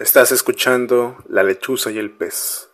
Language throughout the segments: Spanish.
Estás escuchando La lechuza y el pez.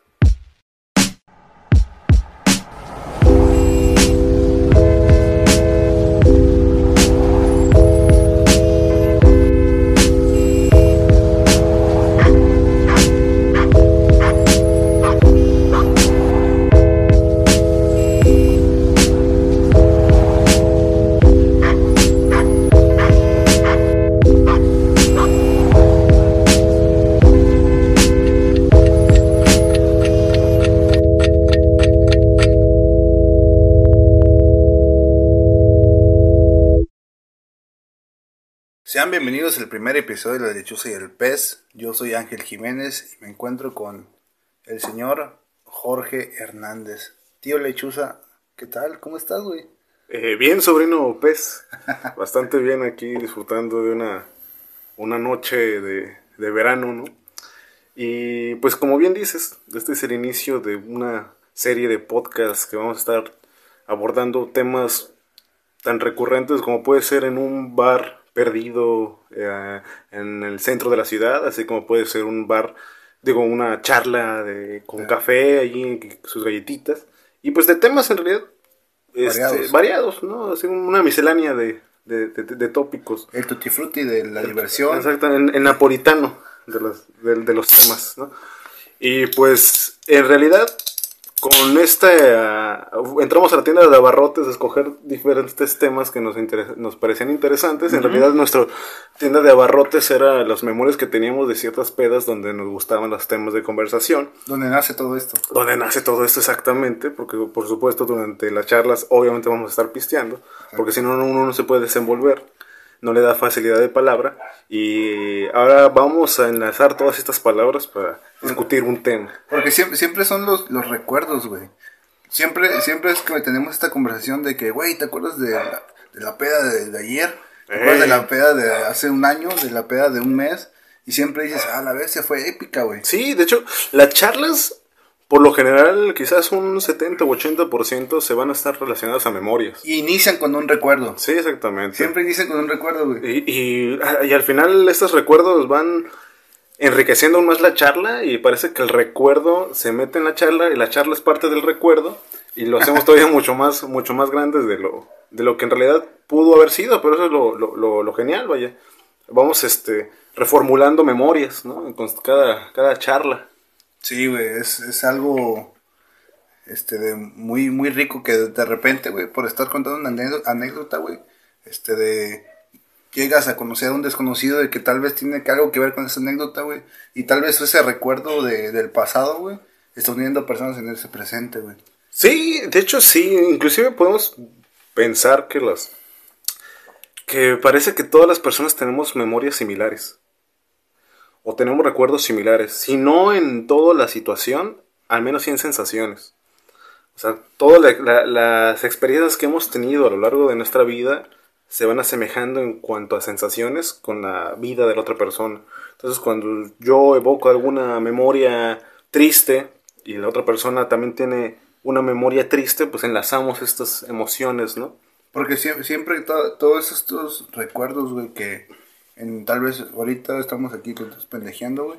Bienvenidos al primer episodio de La Lechuza y el Pez. Yo soy Ángel Jiménez y me encuentro con el señor Jorge Hernández. Tío Lechuza, ¿qué tal? ¿Cómo estás, güey? Eh, bien, sobrino pez. Bastante bien aquí disfrutando de una, una noche de, de verano, ¿no? Y pues como bien dices, este es el inicio de una serie de podcasts que vamos a estar abordando temas tan recurrentes como puede ser en un bar perdido eh, en el centro de la ciudad, así como puede ser un bar, digo, una charla de, con café allí, sus galletitas, y pues de temas en realidad este, Variados. variados, ¿no? Así una miscelánea de, de, de- de tópicos. El tutti frutti de la diversión. Exacto, en, en napolitano de los, de los temas, ¿no? Y pues, en realidad, con este, ah, entramos a la tienda de abarrotes a escoger diferentes temas que nos, nos parecían interesantes. En realidad, nuestra tienda de abarrotes era las memorias que teníamos de ciertas pedas donde nos gustaban los temas de conversación. ¿Dónde nace todo esto? Donde nace todo esto exactamente, porque por supuesto durante las charlas obviamente vamos a estar pisteando, porque si no uno no se puede desenvolver, no le da facilidad de palabra, y ahora vamos a enlazar todas estas palabras para discutir un tema. Porque siempre, siempre son los, los recuerdos, güey. Siempre, siempre es que tenemos esta conversación de que, güey, ¿te acuerdas de la, de la peda de, de ayer? ¿Te acuerdas de la peda de hace un año? ¿De la peda de un mes? Y siempre dices, ah, la vez se fue épica, güey. Sí, de hecho, las charlas, por lo general, quizás un 70 o 80% se van a estar relacionadas a memorias. Y inician con un recuerdo. Sí, exactamente. Siempre inician con un recuerdo, güey. Y, y, y al final estos recuerdos van enriqueciendo aún más la charla y parece que el recuerdo se mete en la charla y la charla es parte del recuerdo y lo hacemos todavía mucho más mucho más grandes de lo de lo que en realidad pudo haber sido pero eso es lo, lo, lo- lo genial vaya vamos este reformulando memorias ¿no? con cada cada charla Sí, güey, es, es algo este de muy muy rico que de repente, güey, por estar contando una anécdota, güey, este de llegas a conocer a un desconocido de que tal vez tiene algo que ver con esa anécdota, güey, y tal vez ese recuerdo de, del pasado, güey, está uniendo personas en ese presente, güey. Sí, de hecho sí, inclusive podemos pensar que las que parece que todas las personas tenemos memorias similares o tenemos recuerdos similares, si no en toda la situación, al menos sí en sensaciones. O sea, todas la- la- las experiencias que hemos tenido a lo largo de nuestra vida se van asemejando en cuanto a sensaciones con la vida de la otra persona. Entonces, cuando yo evoco alguna memoria triste y la otra persona también tiene una memoria triste, pues enlazamos estas emociones, ¿no? Porque siempre, siempre to- todos estos recuerdos, güey, que en, tal vez ahorita estamos aquí todos pendejeando, güey,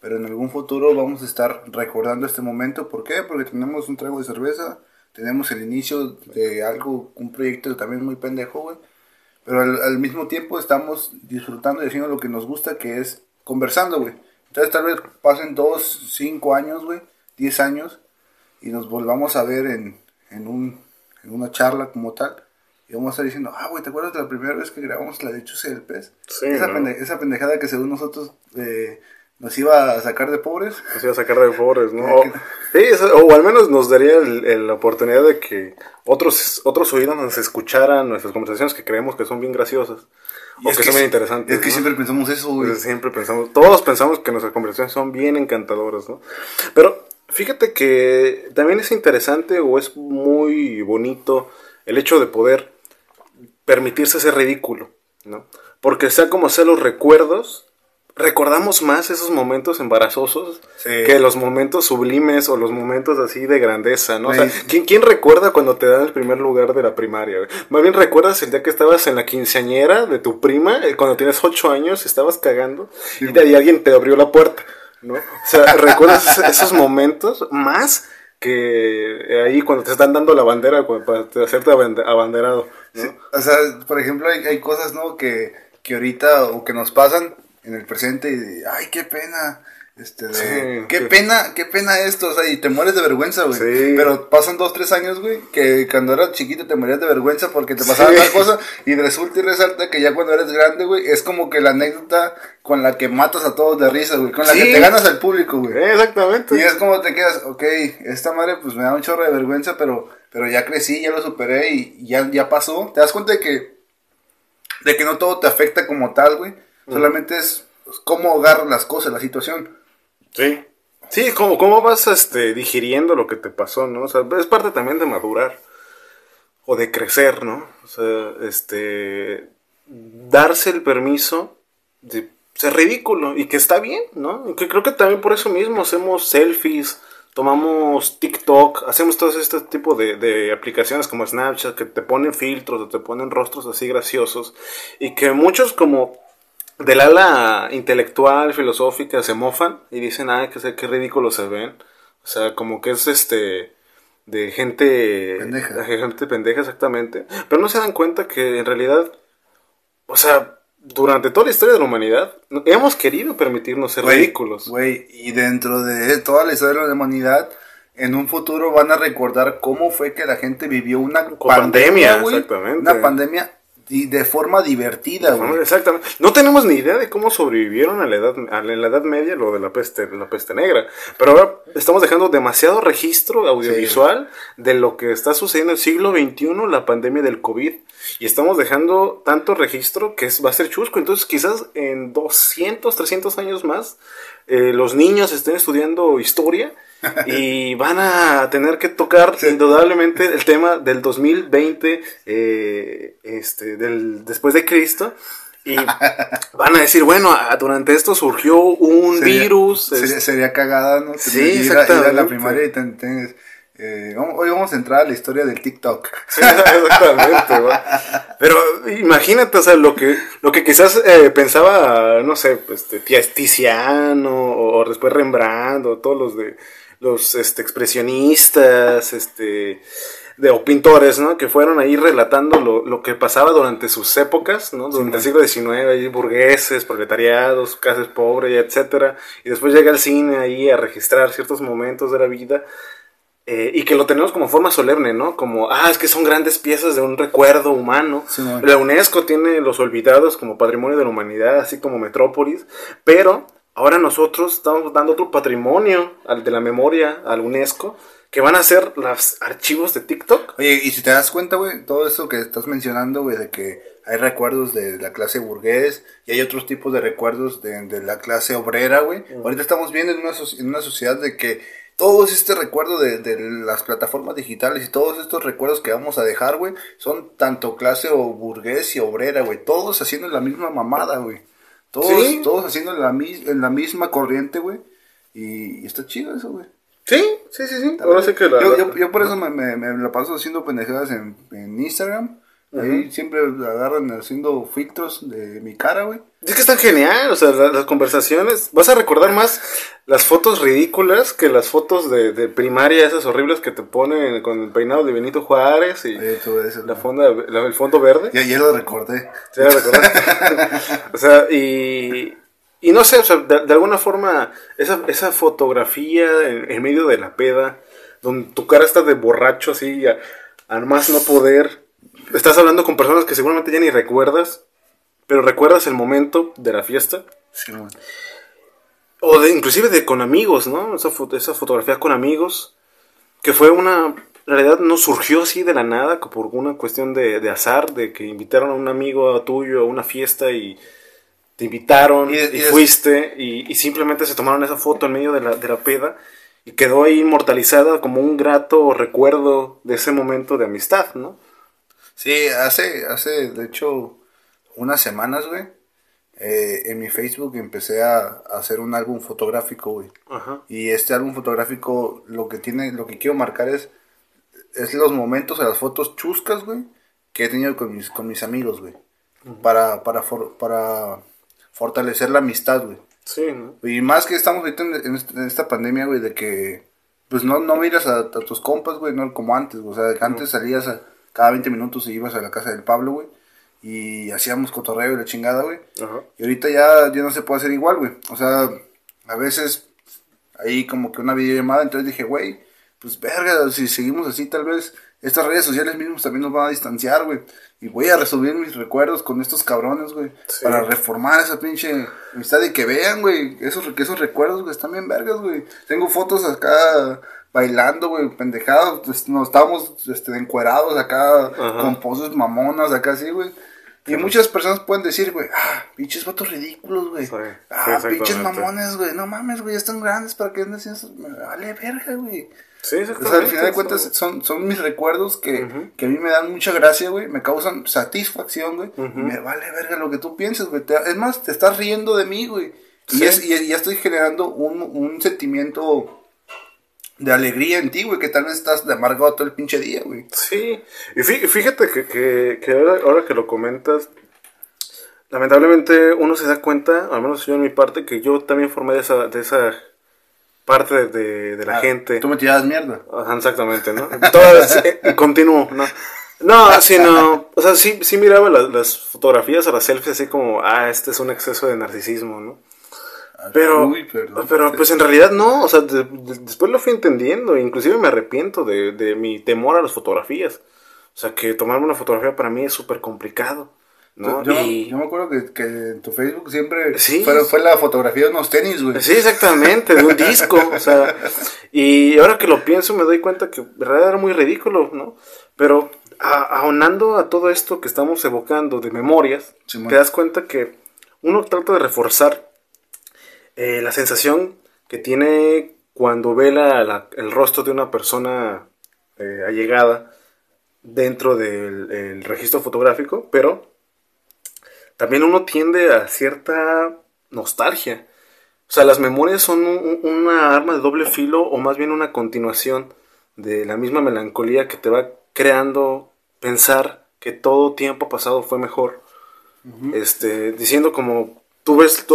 pero en algún futuro vamos a estar recordando este momento. ¿Por qué? Porque tenemos un trago de cerveza, tenemos el inicio de algo, un proyecto también muy pendejo, güey, pero al, al mismo tiempo estamos disfrutando y haciendo lo que nos gusta, que es conversando, güey. Entonces tal vez pasen dos, cinco años, güey, diez años, y nos volvamos a ver en, en, un, en una charla como tal. Y vamos a estar diciendo, ah, güey, ¿te acuerdas de la primera vez que grabamos la lechuza del pez? Sí, esa, ¿no? pende- esa pendejada que según nosotros eh, nos iba a sacar de pobres. Nos iba a sacar de pobres, ¿no? O, sí, o al menos nos daría el- el- la oportunidad de que otros, otros oídos nos escucharan nuestras conversaciones que creemos que son bien graciosas. Y O es que, que son bien interesantes. Es que ¿no? siempre pensamos eso, güey. Pues siempre pensamos, todos pensamos que nuestras conversaciones son bien encantadoras, ¿no? Pero fíjate que también es interesante o es muy bonito el hecho de poder permitirse ser ridículo, ¿no? Porque sea como sea los recuerdos, recordamos más esos momentos embarazosos Sí. que los momentos sublimes o los momentos así de grandeza, ¿no? O sea. ¿quién, quién recuerda cuando te dan el primer lugar de la primaria? güey? Más bien recuerdas el día que estabas en la quinceañera de tu prima, eh, cuando tienes ocho años, estabas cagando y de ahí alguien te abrió la puerta, ¿no? O sea, recuerdas esos momentos más que ahí cuando te están dando la bandera para hacerte abande- abanderado. O sea, por ejemplo, hay, hay cosas, ¿no? Que, que ahorita o que nos pasan en el presente y ay, qué pena. Este, de, Sí, qué pena, qué pena esto, o sea, y te mueres de vergüenza, güey. Sí. Pero pasan dos, tres años, güey, que cuando eras chiquito te morías de vergüenza porque te pasaba Sí. tal cosa y resulta y resalta que ya cuando eres grande, güey, es como que la anécdota con la que matas a todos de risa, güey, con la que te ganas al público, güey. Eh, Exactamente. Y es como te quedas, ok, esta madre pues me da un chorro de vergüenza, pero, pero ya crecí, ya lo superé y ya, ya pasó. Te das cuenta de que, de que no todo te afecta como tal, güey. Solamente es cómo agarras las cosas, la situación. Sí. Sí, ¿cómo, cómo vas este, digiriendo lo que te pasó, ¿no? O sea, es parte también de madurar. O de crecer, ¿no? O sea, este. Darse el permiso de ser ridículo. Y que está bien, ¿no? Y que creo que también por eso mismo hacemos selfies, tomamos TikTok, hacemos todo este tipo de, de aplicaciones como Snapchat que te ponen filtros o te ponen rostros así graciosos. Y que muchos como del ala intelectual, filosófica, se mofan y dicen, ay, que sé qué ridículo se ven. O sea, como que es este de gente Pendeja. de gente pendeja exactamente, pero no se dan cuenta que en realidad o sea, durante toda la historia de la humanidad hemos querido permitirnos ser ridículos. Güey, y dentro de toda la historia de la humanidad, en un futuro van a recordar cómo fue que la gente vivió una Con pandemia, exactamente. Una pandemia y de forma divertida, güey. Exactamente. No tenemos ni idea de cómo sobrevivieron a la edad, a la, en la edad media lo de la peste, la peste negra. Pero ahora estamos dejando demasiado registro audiovisual de lo que está sucediendo en el siglo XXI, la pandemia del COVID. Y estamos dejando tanto registro que es, va a ser chusco. Entonces quizás en 200, 300 años más, eh, los niños estén estudiando historia. y van a tener que tocar indudablemente el tema del 2020, eh, este, del después de Cristo, y van a decir, bueno, durante esto surgió un Sería- virus. Sería, este, sería cagada, ¿no? Sí, Ir a- ir a, la primaria y tienes, eh, hoy vamos a entrar a la historia del TikTok. Sí, exactamente. Pero imagínate, o sea, lo que, lo que quizás eh, pensaba, no sé, este, Tia- Tiziano, o, después Rembrandt, o todos los de los este, expresionistas, este, de, o pintores, ¿no? Que fueron ahí relatando lo, lo que pasaba durante sus épocas, ¿no? Durante el siglo XIX, ahí burgueses, proletariados, clases pobres, etcétera. Y después llega el cine ahí a registrar ciertos momentos de la vida. Eh, y que lo tenemos como forma solemne, ¿no? Como, ah, es que son grandes piezas de un recuerdo humano. Sí, la UNESCO tiene los olvidados como patrimonio de la humanidad, así como Metrópolis, pero ahora nosotros estamos dando otro patrimonio al de la memoria, al UNESCO, que van a ser los archivos de TikTok. Oye, y si te das cuenta, güey, todo eso que estás mencionando, güey, de que hay recuerdos de la clase burgués y hay otros tipos de recuerdos de, de la clase obrera, güey. Ahorita estamos viendo en una, en una sociedad de que todos este recuerdo de, de las plataformas digitales y todos estos recuerdos que vamos a dejar, güey, son tanto clase o burgués y obrera, güey. Todos haciendo la misma mamada, güey. Todos, Sí. todos haciendo la, en la misma corriente, güey. Y, y está chido eso, güey. Sí, sí, sí, sí. Ahora sí que la... Yo, yo, yo por eso me, me, me la paso haciendo pendejadas en, en Instagram. Ahí siempre agarran haciendo filtros de mi cara, güey. Es que están genial, o sea, la- las, conversaciones. Vas a recordar más las fotos ridículas que las fotos de, de primaria, esas horribles que te ponen con el peinado de Benito Juárez y Oye, todo eso. la fonda, la- el fondo verde. Ya, ya lo recordé. Sí, la recordar. o sea, y, y no sé, o sea, de, de alguna forma, esa, esa fotografía en, en medio de la peda, donde tu cara está de borracho así, a, a más no poder. Estás hablando con personas que seguramente ya ni recuerdas, pero recuerdas el momento de la fiesta. Sí. O de, inclusive de con amigos, ¿no? Esa, fo- esa fotografía con amigos, que fue una... En realidad no surgió así de la nada, que por una cuestión de, de azar, de que invitaron a un amigo tuyo a una fiesta y te invitaron Y fuiste y, y simplemente se tomaron esa foto en medio de la, de la peda y quedó ahí inmortalizada como un grato recuerdo de ese momento de amistad, ¿no? Sí, hace, hace, de hecho, unas semanas, güey. eh, en mi Facebook empecé a, a hacer un álbum fotográfico, güey. Ajá. Y este álbum fotográfico lo que tiene, lo que quiero marcar es, es los momentos, las fotos chuscas, güey, que he tenido con mis, con mis amigos, güey. Para, para, for- para fortalecer la amistad, güey. Sí, ¿no? Y más que estamos ahorita en, este- en esta pandemia, güey, de que, pues no, no miras a, a tus compas, güey, no como antes, güey. O sea, que antes salías a- cada 20 minutos y ibas a la casa del Pablo, güey. Y hacíamos cotorreo y la chingada, güey. Ajá. Y ahorita ya, ya no se puede hacer igual, güey. O sea, a veces ahí como que una videollamada, entonces dije, güey, pues verga, si seguimos así tal vez estas redes sociales mismos también nos van a distanciar, güey. Y voy a resolver mis recuerdos con estos cabrones, güey. Sí. Para reformar esa pinche amistad y que vean, güey, esos, que esos recuerdos, güey, están bien vergas, güey. Tengo fotos acá bailando, güey, pendejados. pues, Nos estábamos este, encuerados acá Ajá. con poses mamonas acá así, güey. Y muchas personas pueden decir, güey, ah, pinches vatos ridículos, güey. Sí, ah, pinches mamones, güey. No mames, güey, ya están grandes para que anden. Me vale verga, güey. Sí, O exactamente. sea, al final de cuentas son, son mis recuerdos que, que a mí me dan mucha gracia, güey. Me causan satisfacción, güey. Y me vale verga lo que tú pienses, güey. Te- Es más, te estás riendo de mí, güey. Y, es- y, ya estoy generando un, un sentimiento de alegría en ti, güey. Que tal vez estás de amargado todo el pinche día, güey. Sí, y fí- fíjate que, que, que ahora, ahora que lo comentas, lamentablemente uno se da cuenta, al menos yo en mi parte, que yo también formé de esa, de esa parte de, de- de la Ah, gente. Tú me tirabas mierda. Ajá, exactamente, ¿no? Todas, eh, continúo, ¿no? No, sino, o sea, sí, sí miraba las, las fotografías o las selfies así como, ah, este es un exceso de narcisismo, ¿no? Pero, Uy, perdón. pero pues en realidad no, o sea, de- de- después lo fui entendiendo, inclusive me arrepiento de, de mi temor a las fotografías. O sea, que tomarme una fotografía para mí es súper complicado, ¿no? Yo, y... yo me acuerdo que, que en tu Facebook siempre Sí. fue, fue la fotografía de unos tenis, güey. Sí, exactamente, de un disco, o sea, y ahora que lo pienso me doy cuenta que en realidad era muy ridículo, ¿no? Pero a- aunando a todo esto que estamos evocando de memorias, te das cuenta que uno trata de reforzar eh, la sensación que tiene cuando ve la- la- el rostro de una persona eh, allegada dentro del el registro fotográfico, pero también uno tiende a cierta nostalgia. O sea, las memorias son un- un- una arma de doble filo o más bien una continuación de la misma melancolía que te va creando pensar que todo tiempo pasado fue mejor. Este, diciendo como tú ves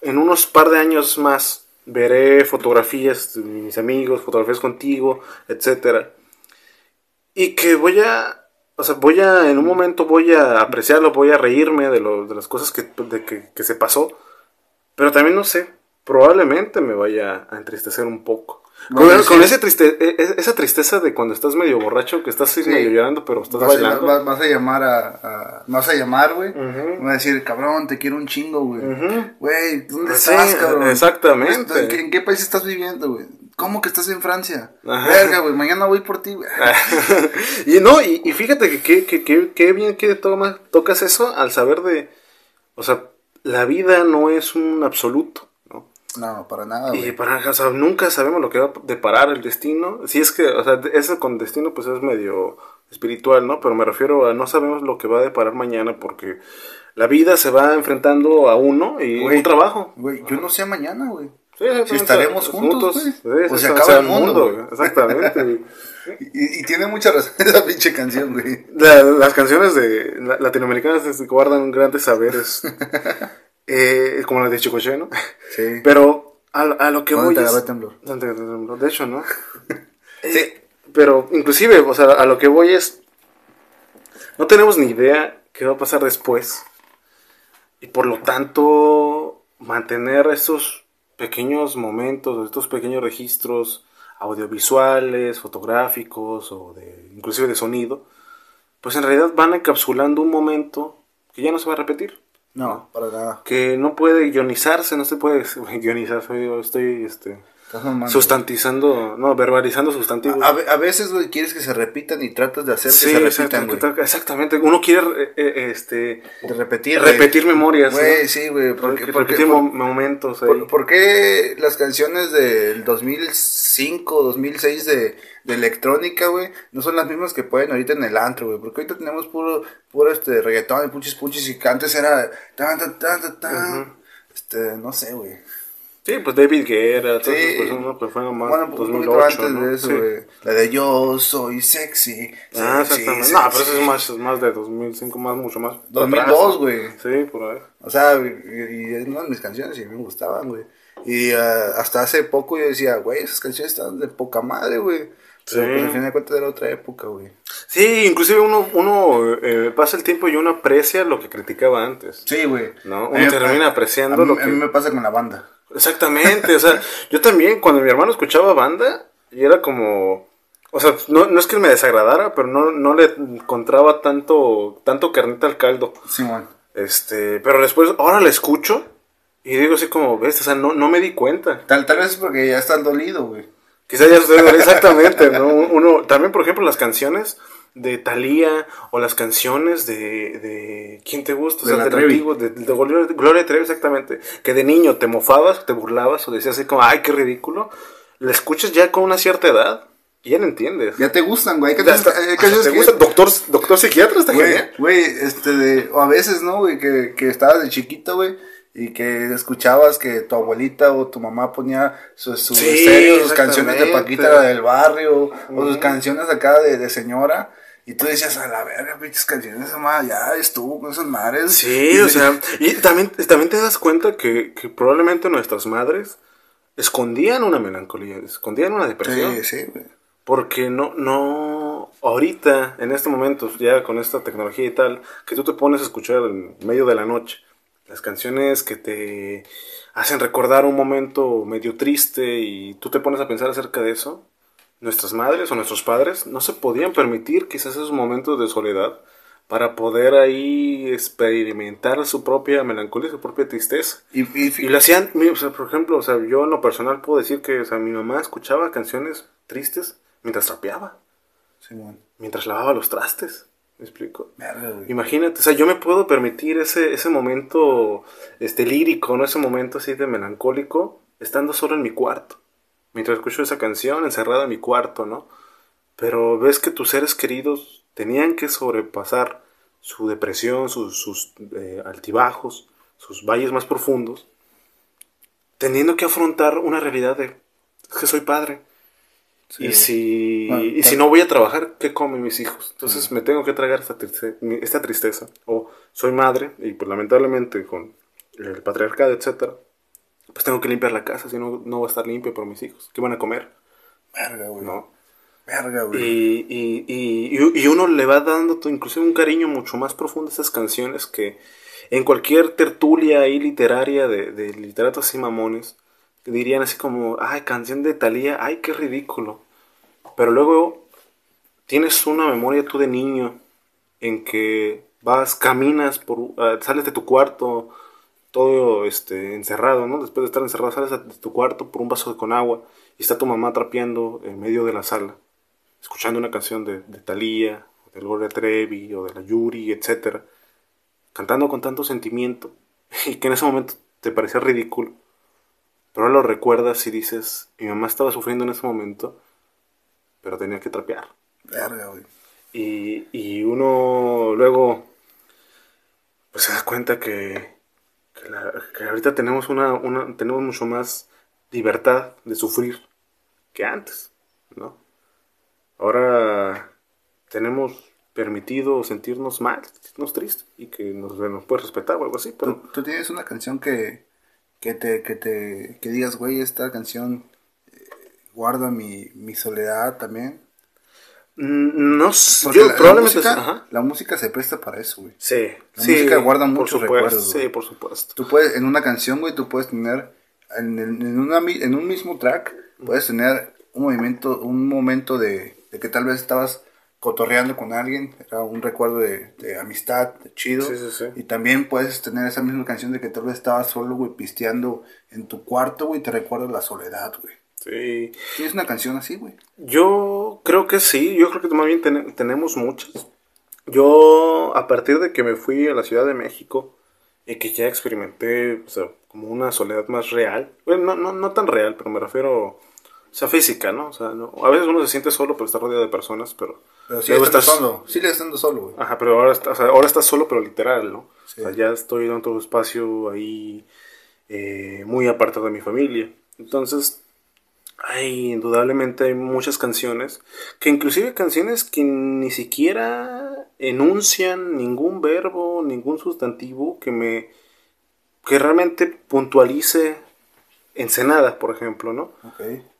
en unos par de años más veré fotografías de mis amigos, fotografías contigo, etcétera. Y que voy a o sea, voy a en un momento voy a apreciarlo, voy a reírme de, lo, de las cosas que, de que, que se pasó. Pero también no sé, probablemente me vaya a entristecer un poco. Con, Bueno, con sí. ese triste, e- e- esa tristeza de cuando estás medio borracho, que estás Sí. medio llorando, pero estás Vas a, bailando. vas- vas a llamar a, a- vas a llamar, güey. Ujú. Me va a decir, cabrón, te quiero un chingo, güey. Güey, ¿dónde Sí, estás, cabrón? exactamente. ¿En qué, en qué país estás viviendo, güey? ¿Cómo que estás en Francia? Ajá. Verga, güey, mañana voy por ti, güey. y no, y, y fíjate que qué que, que- que bien que toma, tocas eso al saber de, o sea, la vida no es un absoluto, ¿no? No, para nada, Y para, o sea, nunca sabemos lo que va a deparar el destino. Si es que, o sea, eso con destino pues es medio espiritual, ¿no? Pero me refiero a no sabemos lo que va a deparar mañana porque la vida se va enfrentando a uno y un trabajo. Güey, yo no sé mañana, güey. Sí. Si estaremos juntos, güey. Sí, O se sí, acaba sea, el mundo. Exactamente. Y, y tiene mucha razón esa pinche canción, güey. La- las canciones de la- latinoamericanas guardan grandes saberes. eh, como la de Chicoche, ¿no? Sí. Pero a, a lo que ¿Dónde voy es- temblor? ¿Dónde te agarró el temblor? De hecho, ¿no? sí. Pero inclusive, o sea, a lo que voy es... No tenemos ni idea qué va a pasar después. Y por lo tanto, mantener estos pequeños momentos, estos pequeños registros audiovisuales, fotográficos o de inclusive de sonido, pues en realidad van encapsulando un momento que ya no se va a repetir No, para nada. que no puede guionizarse, no se puede guionizar, estoy este. Sustantizando, no, verbalizando sustantivos. A, ve- a veces, güey, quieres que se repitan y tratas de hacer Sí, que se exacto, repitan, güey. que- exactamente. Uno quiere eh, eh, este, De repetir, güey. repetir memorias. Güey, ¿no? sí, güey. Porque, Porque- repetir por- mo- momentos por- ¿Por qué las canciones del 2006, 2005, 2006 de, de electrónica, güey, no son las mismas que pueden ahorita en el antro, güey. Porque ahorita tenemos puro, puro este reggaetón y puchis puchis y que antes era tan, tan, tan, tan, tan. Este, no sé, güey. Sí, pues David Guerra, todas Sí. esas personas, pues fueron más Bueno, pues un poquito 2008, antes ¿no? de eso, Sí. La de yo soy sexy. Ah, sexy, exactamente. No, pero eso es más, es más de 2005, más, mucho más. 2002, atrás. güey. Sí, por ahí. O sea, y, es una de mis canciones y a mí me gustaban, güey. Y ah, hasta hace poco yo decía, güey, esas canciones están de poca madre, güey. Sí. Pero pues, al fin de cuentas era otra época, güey. Sí, inclusive uno, uno eh, pasa el tiempo y uno aprecia lo que criticaba antes. Sí, güey. No, uno termina apreciando a mí, lo que- A mí me pasa con la banda. Exactamente, o sea, yo también cuando mi hermano escuchaba banda, y era como, o sea, no, no es que me desagradara, pero no, no le encontraba tanto, tanto carnita al caldo. Simón. Este, pero después, ahora la escucho y digo así como, ves, o sea, no, no me di cuenta. Tal, tal vez es porque ya estás dolido, güey. Quizás ya estoy exactamente, ¿no? Uno, también, por ejemplo, las canciones de Thalía o las canciones de, de ¿quién te gusta? O De sea, la Trevi. antiguo, de, de Gloria, Gloria Trevi, exactamente. Que de niño te mofabas, te burlabas o decías así como, ay, qué ridículo. La escuchas ya con una cierta edad y ya no entiendes. Ya te gustan, güey. Hasta- hasta canciones ¿Te que- gusta? Doctor, doctor psiquiatra está Güey, genial. güey, este de, o a veces, ¿no, güey? Que, que estabas de chiquito, güey, y que escuchabas que tu abuelita o tu mamá ponía sus Sí, canciones de. Paquita la del barrio, o sus canciones acá de, de señora, y tú decías, a la verga, pinches canciones, ya estuvo con esas madres. Sí, Y- o sea, y también, también te das cuenta que, que probablemente nuestras madres escondían una melancolía, escondían una depresión. Sí, sí, güey. Porque no, no, ahorita, en este momento, ya con esta tecnología y tal, que tú te pones a escuchar en medio de la noche, las canciones que te hacen recordar un momento medio triste y tú te pones a pensar acerca de eso, nuestras madres o nuestros padres no se podían permitir quizás esos momentos de soledad para poder ahí experimentar su propia melancolía, su propia tristeza. Y, y, Y lo hacían, mi- o sea, por ejemplo, o sea, yo en lo personal puedo decir que o sea, mi mamá escuchaba canciones tristes mientras trapeaba, mientras lavaba los trastes. ¿Me explico? Imagínate, o sea, yo me puedo permitir ese, ese momento este, lírico, ¿no? Ese momento así de melancólico, estando solo en mi cuarto. Mientras escucho esa canción, encerrada en mi cuarto, ¿no? Pero ves que tus seres queridos tenían que sobrepasar su depresión, sus, sus eh, altibajos, sus valles más profundos, teniendo que afrontar una realidad de, es que soy padre. Sí. Y si, Bueno, y si no voy a trabajar, ¿qué comen mis hijos? Entonces me tengo que tragar esta, triste- esta tristeza. O soy madre y pues lamentablemente con el patriarcado, etcétera, pues tengo que limpiar la casa, si no, no va a estar limpio por mis hijos. ¿Qué van a comer? Verga, güey. ¿No? Verga, güey. Y, y, y, y uno le va dando inclusive un cariño mucho más profundo a esas canciones que en cualquier tertulia ahí literaria de, de literatos así mamones dirían así como, ay, canción de Thalía, ay, qué ridículo. Pero luego tienes una memoria tú de niño en que vas, caminas, por, ah, sales de tu cuarto todo este, encerrado, ¿no? Después de estar encerrado, sales de tu cuarto por un vaso con agua y está tu mamá trapeando en medio de la sala escuchando una canción de, de Thalía, o de Gloria Trevi, o de la Yuri, etc. Cantando con tanto sentimiento, y que en ese momento te parecía ridículo. Pero ahora lo recuerdas y dices, mi mamá estaba sufriendo en ese momento, pero tenía que trapear. Verga, güey. Y, y uno luego pues se da cuenta que, que, la- que ahorita tenemos una, una tenemos mucho más libertad de sufrir que antes, ¿no? Ahora tenemos permitido sentirnos mal, sentirnos tristes y que nos, nos puede respetar o algo así, ¿Tú, pero tú tienes una canción que, que te, que te, que digas, güey, esta canción eh, guarda mi, mi soledad también. Mm, no sé, yo la, la probablemente música, ajá. la música se presta para eso, güey. Sí, La sí, música guarda muchos supuesto, recuerdos, Sí, por supuesto. Tú puedes, en una canción, güey, tú puedes tener, en, en- en una mi- en un mismo track, puedes tener un movimiento, un momento de, de que tal vez estabas cotorreando con alguien, era un recuerdo de, de amistad, de chido. Sí, sí, sí. Y también puedes tener esa misma canción de que tal vez estabas solo, güey, pisteando en tu cuarto, güey, y te recuerda la soledad, güey. Sí. ¿Tienes una canción así, güey? Yo creo que sí, yo creo que más bien ten- tenemos muchas. Yo, a partir de que me fui a la Ciudad de México y que ya experimenté o sea, como una soledad más real, bueno, no, no, no tan real, pero me refiero O sea, física, ¿no? O sea, no- a veces uno se siente solo, pero está rodeado de personas, pero... Pero luego estás estás- solo. Sigue estando solo, güey. Ajá, pero ahora, está- o sea, ahora estás solo, pero literal, ¿no? Sí. O sea, ya estoy en otro espacio ahí eh, muy apartado de mi familia. Entonces, hay indudablemente hay muchas canciones, que inclusive canciones que ni siquiera enuncian ningún verbo, ningún sustantivo que me... que realmente puntualice Ensenada, por ejemplo, ¿no?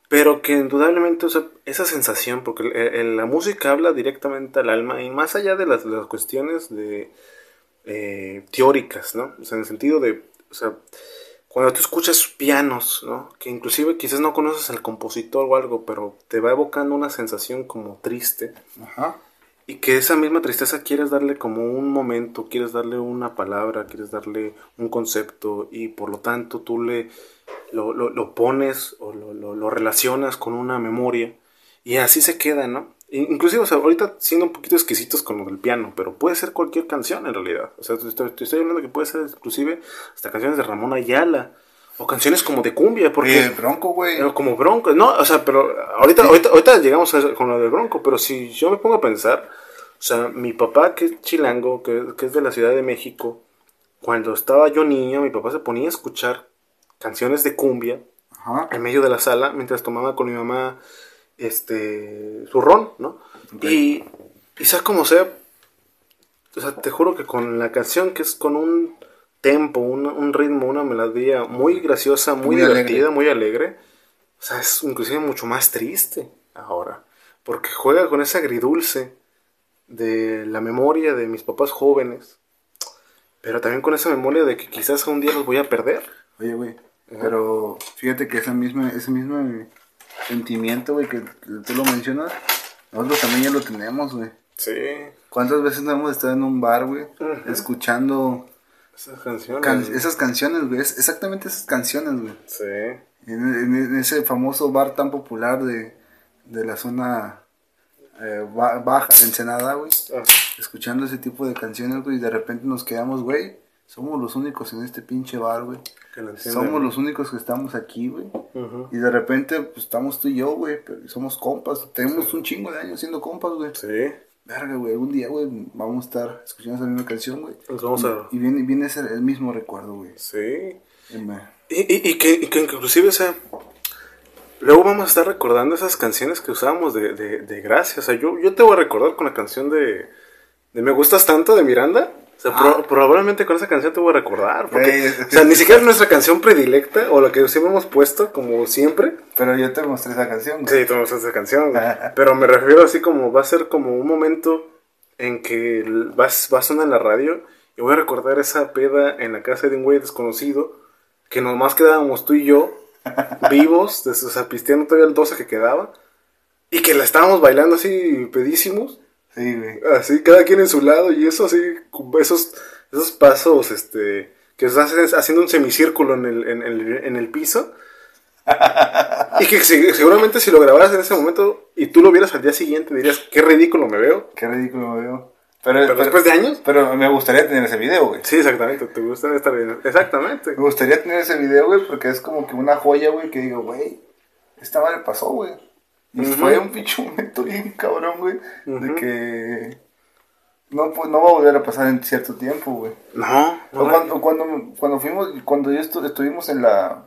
Pero que indudablemente, o sea, esa sensación, porque el- el- la música habla directamente al alma y más allá de las, las cuestiones de, eh, teóricas, ¿no? O sea, en el sentido de, o sea, cuando tú escuchas pianos, ¿no? Que inclusive quizás no conoces al compositor o algo, pero te va evocando una sensación como triste Ajá. y que esa misma tristeza quieres darle como un momento, quieres darle una palabra, quieres darle un concepto y por lo tanto tú le lo, lo- lo pones o lo, lo- lo relacionas con una memoria y así se queda, ¿no? Inclusive, o sea, ahorita siendo un poquito exquisitos con lo del piano, pero puede ser cualquier canción en realidad. O sea, te estoy, te estoy hablando que puede ser inclusive hasta canciones de Ramón Ayala o canciones como de cumbia, porque... Oye, Bronco, güey. Como Bronco, no, o sea, pero ahorita, ahorita, ahorita llegamos a con lo de Bronco, pero si yo me pongo a pensar, o sea, mi papá que es chilango, que, que es de la Ciudad de México, cuando estaba yo niño, mi papá se ponía a escuchar canciones de cumbia Ajá. en medio de la sala mientras tomaba con mi mamá este su ron, ¿no? Ok. Y, y sea como sea, o sea, te juro que con la canción que es con un tempo, un, un ritmo, una melodía muy graciosa, muy, Muy divertida, alegre. muy alegre, o sea, es inclusive mucho más triste ahora, porque juega con ese agridulce de la memoria de mis papás jóvenes, pero también con esa memoria de que quizás un día los voy a perder. Oye, güey. Pero fíjate que esa misma, ese mismo sentimiento, güey, que tú lo mencionas, nosotros también ya lo tenemos, güey. Sí, ¿Cuántas veces no hemos estado en un bar, güey? Escuchando esas canciones. can- esas canciones, güey. es- Exactamente esas canciones, güey. Sí. En, en- en ese famoso bar tan popular de, de la zona eh, ba- baja de Ensenada, güey. Escuchando ese tipo de canciones, güey. Y de repente nos quedamos, güey. Somos los únicos en este pinche bar, güey. Que lo entienden. Somos los únicos que estamos aquí, güey. Y de repente, pues estamos tú y yo, güey. Pero somos compas. Tenemos un chingo de años siendo compas, güey. Sí. Verga, güey. Algún día, güey, vamos a estar escuchando esa misma canción, güey. Nos vamos a... Y viene, viene ese, el mismo recuerdo, güey. Sí. Y Y, y, y que, y que inclusive, o sea, luego vamos a estar recordando esas canciones que usábamos de, de, de gracia. O sea, yo, yo te voy a recordar con la canción de, de Me Gustas Tanto de Miranda. Sea, pro- probablemente con esa canción te voy a recordar. Porque, o sea, ni siquiera es nuestra canción predilecta o la que siempre hemos puesto, como siempre. Pero yo te mostré esa canción, güey. Sí, me gustas esa canción. güey. Pero me refiero así como va a ser como un momento en que vas, va a sonar en la radio y voy a recordar esa peda en la casa de un güey desconocido que nomás quedábamos tú y yo vivos, o sea, pisteando todavía el 12 que quedaba y que la estábamos bailando así pedísimos, Sí, güey. así cada quien en su lado y eso así, esos, esos pasos este que se hacen haciendo un semicírculo en el, en el, en el piso. Y que se- seguramente si lo grabaras en ese momento y tú lo vieras al día siguiente dirías, qué ridículo me veo. Qué ridículo me veo. Pero, Pero después de años. pero me gustaría tener ese video, güey. Sí, exactamente, te gusta estar bien. Exactamente. Me gustaría tener ese video, güey, porque es como que una joya, güey, que digo, güey, esta madre pasó, güey. Y Ujú. fue un pinche momento bien cabrón, güey, de que no, pues, no va a volver a pasar en cierto tiempo, güey. No, O cuando, cuando, cuando fuimos, cuando yo estu- estuvimos en la,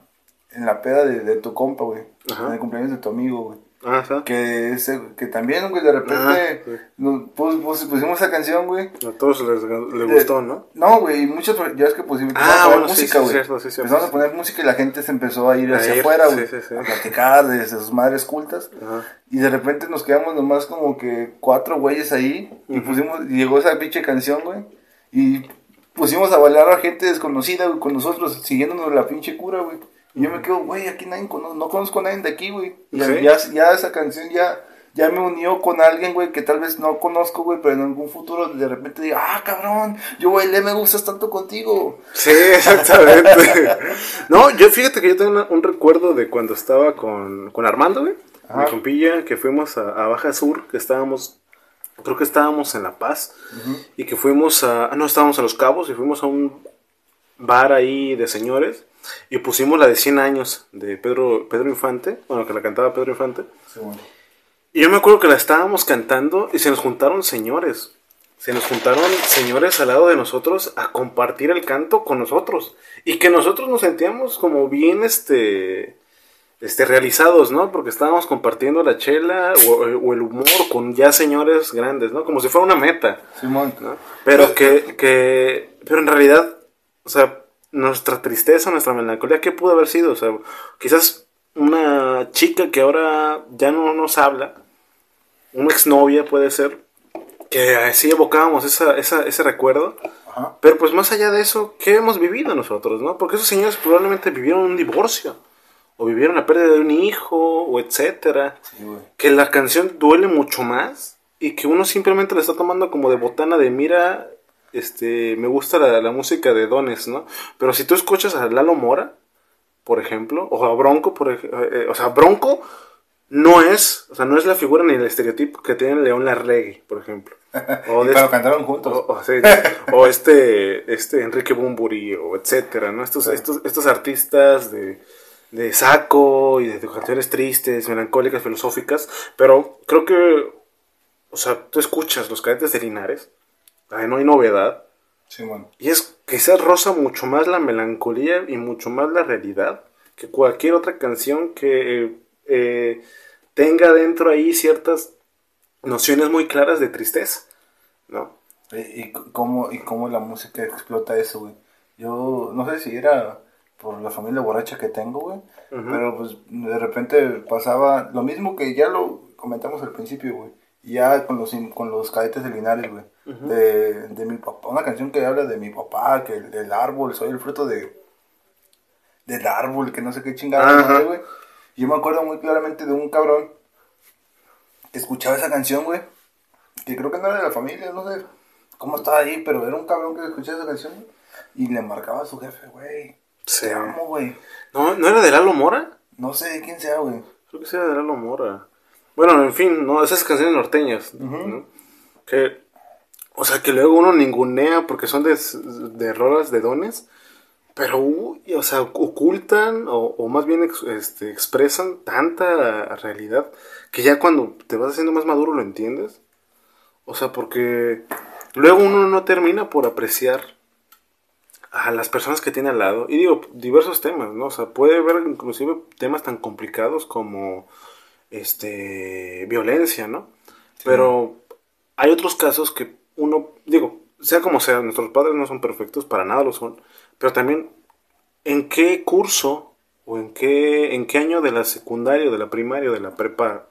en la peda de, de tu compa, güey, en el cumpleaños de tu amigo, güey. Ah, ¿sabes? Que, ese, que también, güey, de repente Ah, nos pus- pus- pusimos esa canción, güey. A todos les, les gustó, ¿no? No, güey, y muchos, ya es que pusimos Ah, a poner bueno, sí, música, güey. sí, sí, Empezamos sí. a poner música y la gente se empezó a ir A hacia ir, afuera, sí, güey. sí, sí. A platicar desde sus madres cultas. Ajá. Y de repente nos quedamos nomás como que cuatro güeyes ahí. Y pusimos, y llegó esa pinche canción, güey. Y pusimos a bailar a gente desconocida, güey, con nosotros, siguiéndonos la pinche cura, güey. Y yo me quedo, güey, aquí nadie no conozco a nadie de aquí, güey. Y Sí. ya, ya esa canción ya, ya me unió con alguien, güey, que tal vez no conozco, güey, pero en algún futuro de repente diga, ah, cabrón, yo bailé, me gustas tanto contigo. Sí, exactamente. no, yo fíjate que yo tengo una- un recuerdo de cuando estaba con, con Armando, güey. Mi compilla, que fuimos a, a Baja Sur, que estábamos, creo que estábamos en La Paz, y que fuimos a, ah, no, estábamos a Los Cabos y fuimos a un, bar ahí de señores y pusimos la de 100 años de Pedro, Pedro Infante, bueno, que la cantaba Pedro Infante. Sí, bueno. Y yo me acuerdo que la estábamos cantando y se nos juntaron señores. Se nos juntaron señores al lado de nosotros a compartir el canto con nosotros. Y que nosotros nos sentíamos como bien, este, este, realizados, ¿no? Porque estábamos compartiendo la chela o, o el humor con ya señores grandes, ¿no? Como si fuera una meta. Simón. ¿no? Pero que, que, pero en realidad, o sea, nuestra tristeza, nuestra melancolía, ¿qué pudo haber sido? O sea, quizás una chica que ahora ya no nos habla, una exnovia puede ser, que así evocábamos esa, esa, ese recuerdo. Ajá. Pero pues más allá de eso, ¿qué hemos vivido nosotros, no? Porque esos señores probablemente vivieron un divorcio, o vivieron la pérdida de un hijo, o etcétera. Sí. Que la canción duele mucho más y que uno simplemente la está tomando como de botana de mira, este, me gusta la, la música de Dones, ¿no? Pero si tú escuchas a Lalo Mora, por ejemplo, o a Bronco, por ej- eh, o sea, Bronco no es, o sea, no es la figura ni el estereotipo que tiene León Larregui, por ejemplo. O Y de pero cantaron juntos. o, o sí, o este, este Enrique Bumburi, o etcétera, ¿no? Estos, estos, estos artistas de, de saco y de, de canciones tristes, melancólicas, filosóficas, pero creo que, o sea, tú escuchas los cadetes de Linares, ay, no hay novedad, Simón. y es quizás roza mucho más la melancolía y mucho más la realidad que cualquier otra canción que eh, tenga dentro ahí ciertas nociones muy claras de tristeza, ¿no? Y, cómo, y cómo la música explota eso, güey. Yo no sé si era por la familia borracha que tengo, güey. Pero pues de repente pasaba lo mismo que ya lo comentamos al principio, güey. Ya con los, con los cadetes de Linares, güey. De, de mi papá. Una canción que habla de mi papá, que el, el árbol, soy el fruto de del árbol, que no sé qué chingada, güey. Yo me acuerdo muy claramente de un cabrón que escuchaba esa canción, güey. Que creo que no era de la familia, no sé cómo estaba ahí, pero era un cabrón que escuchaba esa canción, güey. Y le marcaba a su jefe, güey. Sí. Te amo, güey. ¿No, ¿No era de Lalo Mora? No sé de quién sea, güey. Creo que sí era de Lalo Mora. Bueno, en fin, ¿no? Esas canciones norteñas, ¿no? Que, o sea, que luego uno ningunea porque son de, de rolas de dones, pero, uy, o sea, ocultan o, o más bien ex- este, expresan tanta realidad que ya cuando te vas haciendo más maduro lo entiendes. O sea, porque luego uno no termina por apreciar a las personas que tiene al lado. Y digo, diversos temas, ¿no? O sea, puede haber inclusive temas tan complicados como este violencia, ¿no? Pero hay otros casos que uno, digo, sea como sea, nuestros padres no son perfectos, para nada lo son, pero también en qué curso o en qué, en qué año de la secundaria, o de la primaria, o de la prepa,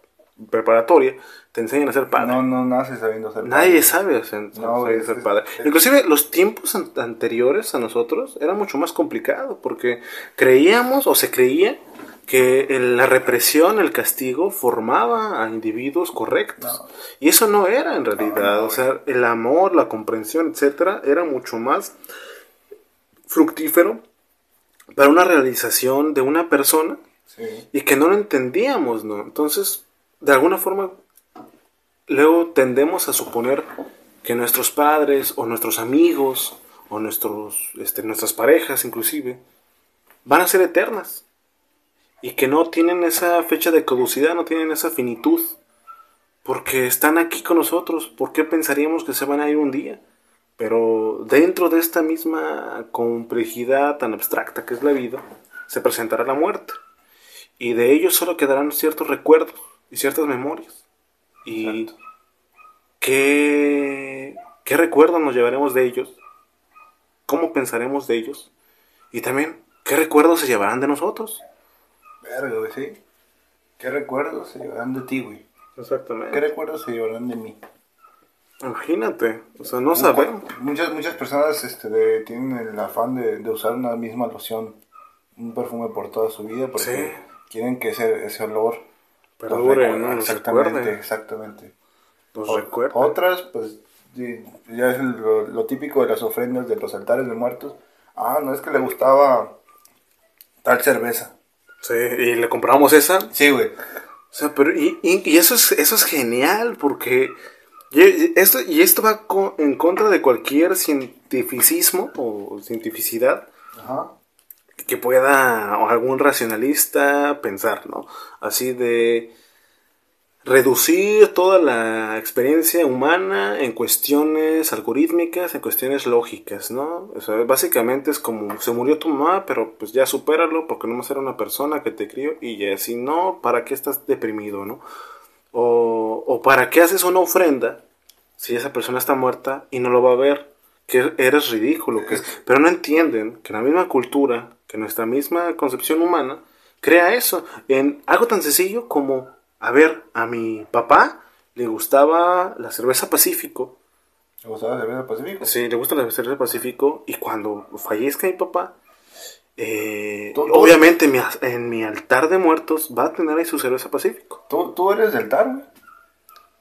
preparatoria te enseñan a ser padre. No, no nace sabiendo ser Nadie padre. sabe hacer, No, sabe güey, ser es- padre. es- Inclusive los tiempos an- anteriores a nosotros era mucho más complicado porque creíamos o se creía que el- la represión, el castigo formaba a individuos correctos. No. Y eso no era en realidad. No, no, o sea, el amor, la comprensión, etcétera, era mucho más fructífero para una realización de una persona Sí. y que no lo entendíamos, ¿no? Entonces, de alguna forma, luego tendemos a suponer que nuestros padres o nuestros amigos o nuestros, este, nuestras parejas inclusive van a ser eternas y que no tienen esa fecha de caducidad, no tienen esa finitud, porque están aquí con nosotros, ¿por qué pensaríamos que se van a ir un día? Pero dentro de esta misma complejidad tan abstracta que es la vida, se presentará la muerte. Y de ellos solo quedarán ciertos recuerdos y ciertas memorias. ¿Y qué, qué recuerdos nos llevaremos de ellos? ¿Cómo pensaremos de ellos? Y también, ¿qué recuerdos se llevarán de nosotros? Verga, güey, sí. ¿Qué recuerdos se llevarán de ti, güey? ¿Qué Exactamente. recuerdos se llevarán de mí? Imagínate, o sea, no sabemos. Muchas, muchas personas este, de- tienen el afán de, de usar una misma loción, un perfume por toda su vida, porque Sí. quieren que ese, ese olor Perdure, Exactamente, recuerde. exactamente. Nos O- recuerda. Otras, pues, ya es lo, lo típico de las ofrendas de los altares de muertos. Ah, no es que le gustaba tal cerveza. Sí, y le compramos esa. Sí, güey. O sea, pero y, y- y eso es eso es genial porque y- esto y esto va co- en contra de cualquier cientificismo o cientificidad Ajá. que pueda o algún racionalista pensar, ¿no? Así de reducir toda la experiencia humana en cuestiones algorítmicas, en cuestiones lógicas, ¿no? O sea, básicamente es como se murió tu mamá, pero pues ya supéralo porque no más era una persona que te crió y ya si no, ¿para qué estás deprimido, no? O, o para qué haces una ofrenda si esa persona está muerta y no lo va a ver, que eres ridículo, que pero no entienden que la misma cultura, que nuestra misma concepción humana crea eso en algo tan sencillo como a ver, a mi papá le gustaba la cerveza Pacífico. ¿Le gustaba la cerveza Pacífico? Sí, le gusta la cerveza Pacífico. Y cuando fallezca mi papá, eh, obviamente mi- en mi altar de muertos va a tener ahí su cerveza Pacífico. ¿Tú, tú eres de altar, güey?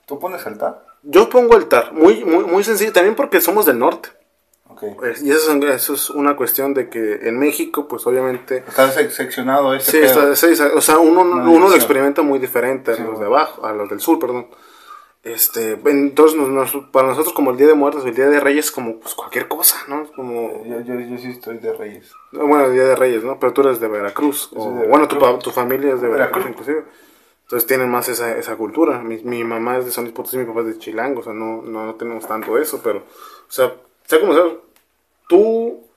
¿Tú pones altar? Yo pongo altar, muy, muy, muy sencillo, también porque somos del norte. Ok. Pues, y eso es, eso es una cuestión de que en México, pues obviamente... Está sec- seccionado este Sí, pedo. está- sí, o sea, uno, uno lo experimenta muy diferente a Sí, los de abajo, a los del sur, perdón. Este, entonces nos- nos- para nosotros como el Día de Muertos, el Día de Reyes, como pues, cualquier cosa, ¿no? Como, Yo, yo, yo sí estoy de Reyes. bueno, el Día de Reyes, ¿no? Pero tú eres de Veracruz, o, de bueno, tu, Veracruz. tu familia es de Veracruz, Veracruz. inclusive. Entonces tienen más esa, esa cultura. Mi, mi mamá es de San Luis Potosí, mi papá es de Chilango, o sea, no, no, no tenemos tanto eso, pero, o sea, sea como sea, tú,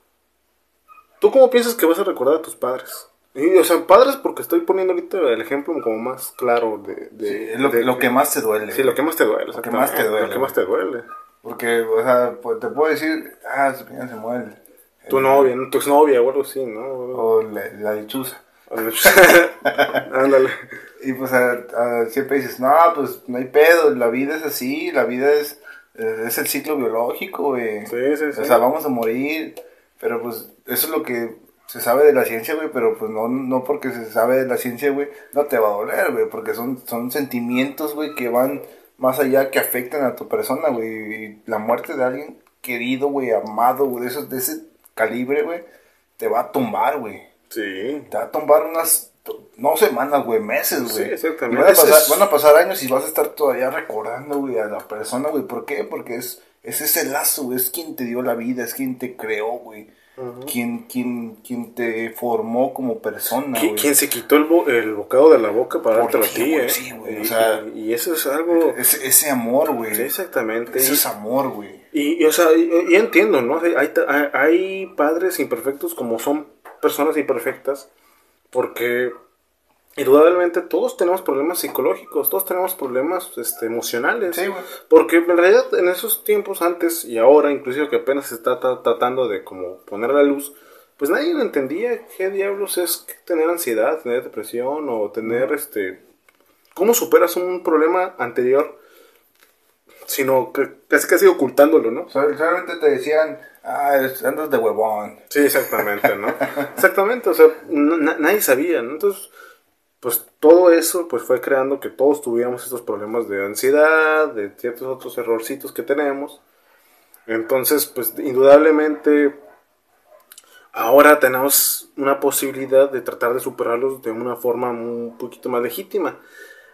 ¿tú cómo piensas que vas a recordar a tus padres? Y, o sea, padres porque estoy poniendo ahorita el ejemplo como más claro de... de- Sí, lo, de- lo que más te duele. Sí, lo que más te duele. Lo que más te duele, Lo que más te duele. Porque, o sea, pues, te puedo decir, ah, su se muere. Tu novia, ¿no? tu exnovia o algo así, ¿no? O la, la lechuza. Ándale. Y pues a- a- siempre dices, no, pues no hay pedo, la vida es así, la vida es, es el ciclo biológico, güey. Sí, sí, sí. O sea, vamos a morir, pero pues eso es lo que se sabe de la ciencia, güey, pero pues no, no porque se sabe de la ciencia, güey, no te va a doler, güey, porque son, son sentimientos, güey, que van más allá, que afectan a tu persona, güey, y la muerte de alguien querido, güey, amado, güey, de, esos, de ese calibre, güey, te va a tumbar, güey. Sí. Te va a tumbar unas, no semanas, güey, meses, güey. Sí, exactamente. Van a, Ese pasar, es- van a pasar años y vas a estar todavía recordando, güey, a la persona, güey. ¿Por qué? Porque es, es ese lazo, güey. Es quien te dio la vida, es quien te creó, güey. quien, quien, quien te formó como persona, ¿Qui- güey. ¿Quién se quitó el, bo- el bocado de la boca para dártelo a ti, eh? sí, güey, o Y- sea- y, y eso es algo... Ese, ese amor, güey. Sí, exactamente. Eso es amor, güey. Y, y, o sea, y, y entiendo, ¿no? Hay, hay, hay padres imperfectos como son personas imperfectas, porque indudablemente todos tenemos problemas psicológicos, todos tenemos problemas este, emocionales. Sí, güey. Porque en realidad en esos tiempos antes y ahora, inclusive que apenas se está tra- tratando de como poner la luz, pues nadie entendía qué diablos es tener ansiedad, tener depresión o tener este... ¿Cómo superas un problema anterior? Sino que casi casi ocultándolo, ¿no? Sol- Solamente te decían, ah, andas de huevón. Sí, exactamente, ¿no? exactamente, o sea, nadie sabía, ¿no? Entonces, pues todo eso pues fue creando que todos tuviéramos estos problemas de ansiedad, de ciertos otros errorcitos que tenemos. Entonces, pues indudablemente ahora tenemos una posibilidad de tratar de superarlos de una forma un poquito más legítima.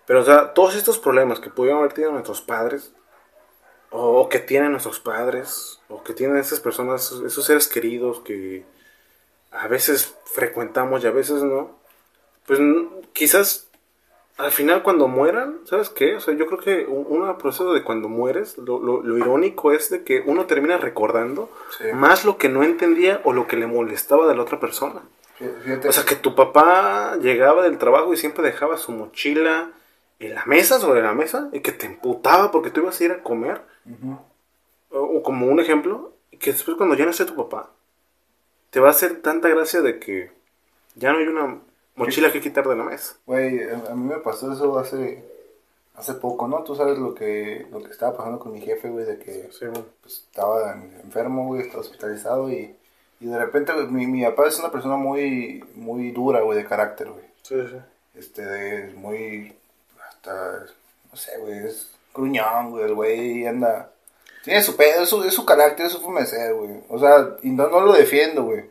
Pero, o sea, todos estos problemas que pudieron haber tenido nuestros padres, o que tienen nuestros padres, o que tienen esas personas, esos- esos seres queridos que a veces frecuentamos y a veces no, pues quizás al final cuando mueran, ¿sabes qué? O sea, yo creo que un, proceso de cuando mueres, lo, lo- lo irónico es de que uno termina recordando Sí. más lo que no entendía o lo que le molestaba de la otra persona. Fí- Fíjate, O sea, que tu papá llegaba del trabajo y siempre dejaba su mochila en la mesa, sobre la mesa, y que te emputaba porque tú ibas a ir a comer. O, o como un ejemplo, que después cuando ya no esté tu papá, te va a hacer tanta gracia de que ya no hay una mochila que quitar de la mesa. Güey, a, mí me pasó eso hace hace poco, ¿no? Tú sabes lo que lo que estaba pasando con mi jefe, güey, de que Sí, pues, estaba en- enfermo, güey, estaba hospitalizado y, y de repente, mi, mi papá es una persona muy muy dura, güey, de carácter, güey. Sí, sí. Este, de, muy, no sé, güey, es gruñón, güey, el güey anda, tiene su pedo, es su, es su carácter, es su forma de ser, güey. O sea, y no, no lo defiendo, güey.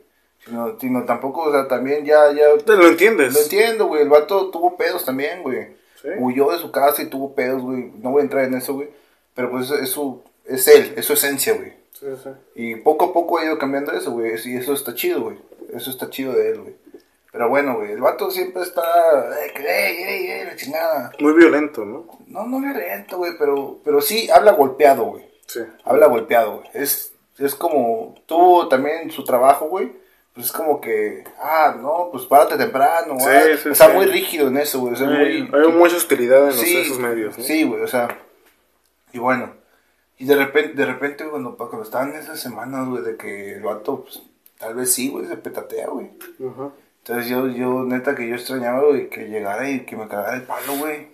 Sino, sino tampoco, o sea, también ya, ya, Te lo entiendes. lo entiendo, güey. El vato tuvo pedos también, güey. Sí. Huyó de su casa y tuvo pedos, güey. No voy a entrar en eso, güey. Pero pues es, su, es él, es su esencia, güey. Sí, sí. Y poco a poco ha ido cambiando eso, güey. Y eso está chido, güey. eso está chido de él, güey. Pero bueno, güey, el vato siempre está, ey, ey, ey, ey, la chingada. Muy violento, ¿no? No, no violento, güey, pero, pero sí habla golpeado, güey. Sí. Habla golpeado, güey. Es, es como, tuvo también su trabajo, güey. Pues es como que, ah, no, pues párate temprano, güey. sí, Está sí. muy rígido en eso, güey. o sea, Hay, muy, hay mucha hostilidad en los, esos medios, ¿no? Sí, güey, o sea. Y bueno. Y de repente, de repente, cuando, cuando estaban esas semanas, güey, de que el vato, pues, tal vez sí, güey, se petatea, güey. Ujú. Entonces yo, yo, neta, que yo extrañaba, güey, que llegara y que me cagara el palo, güey.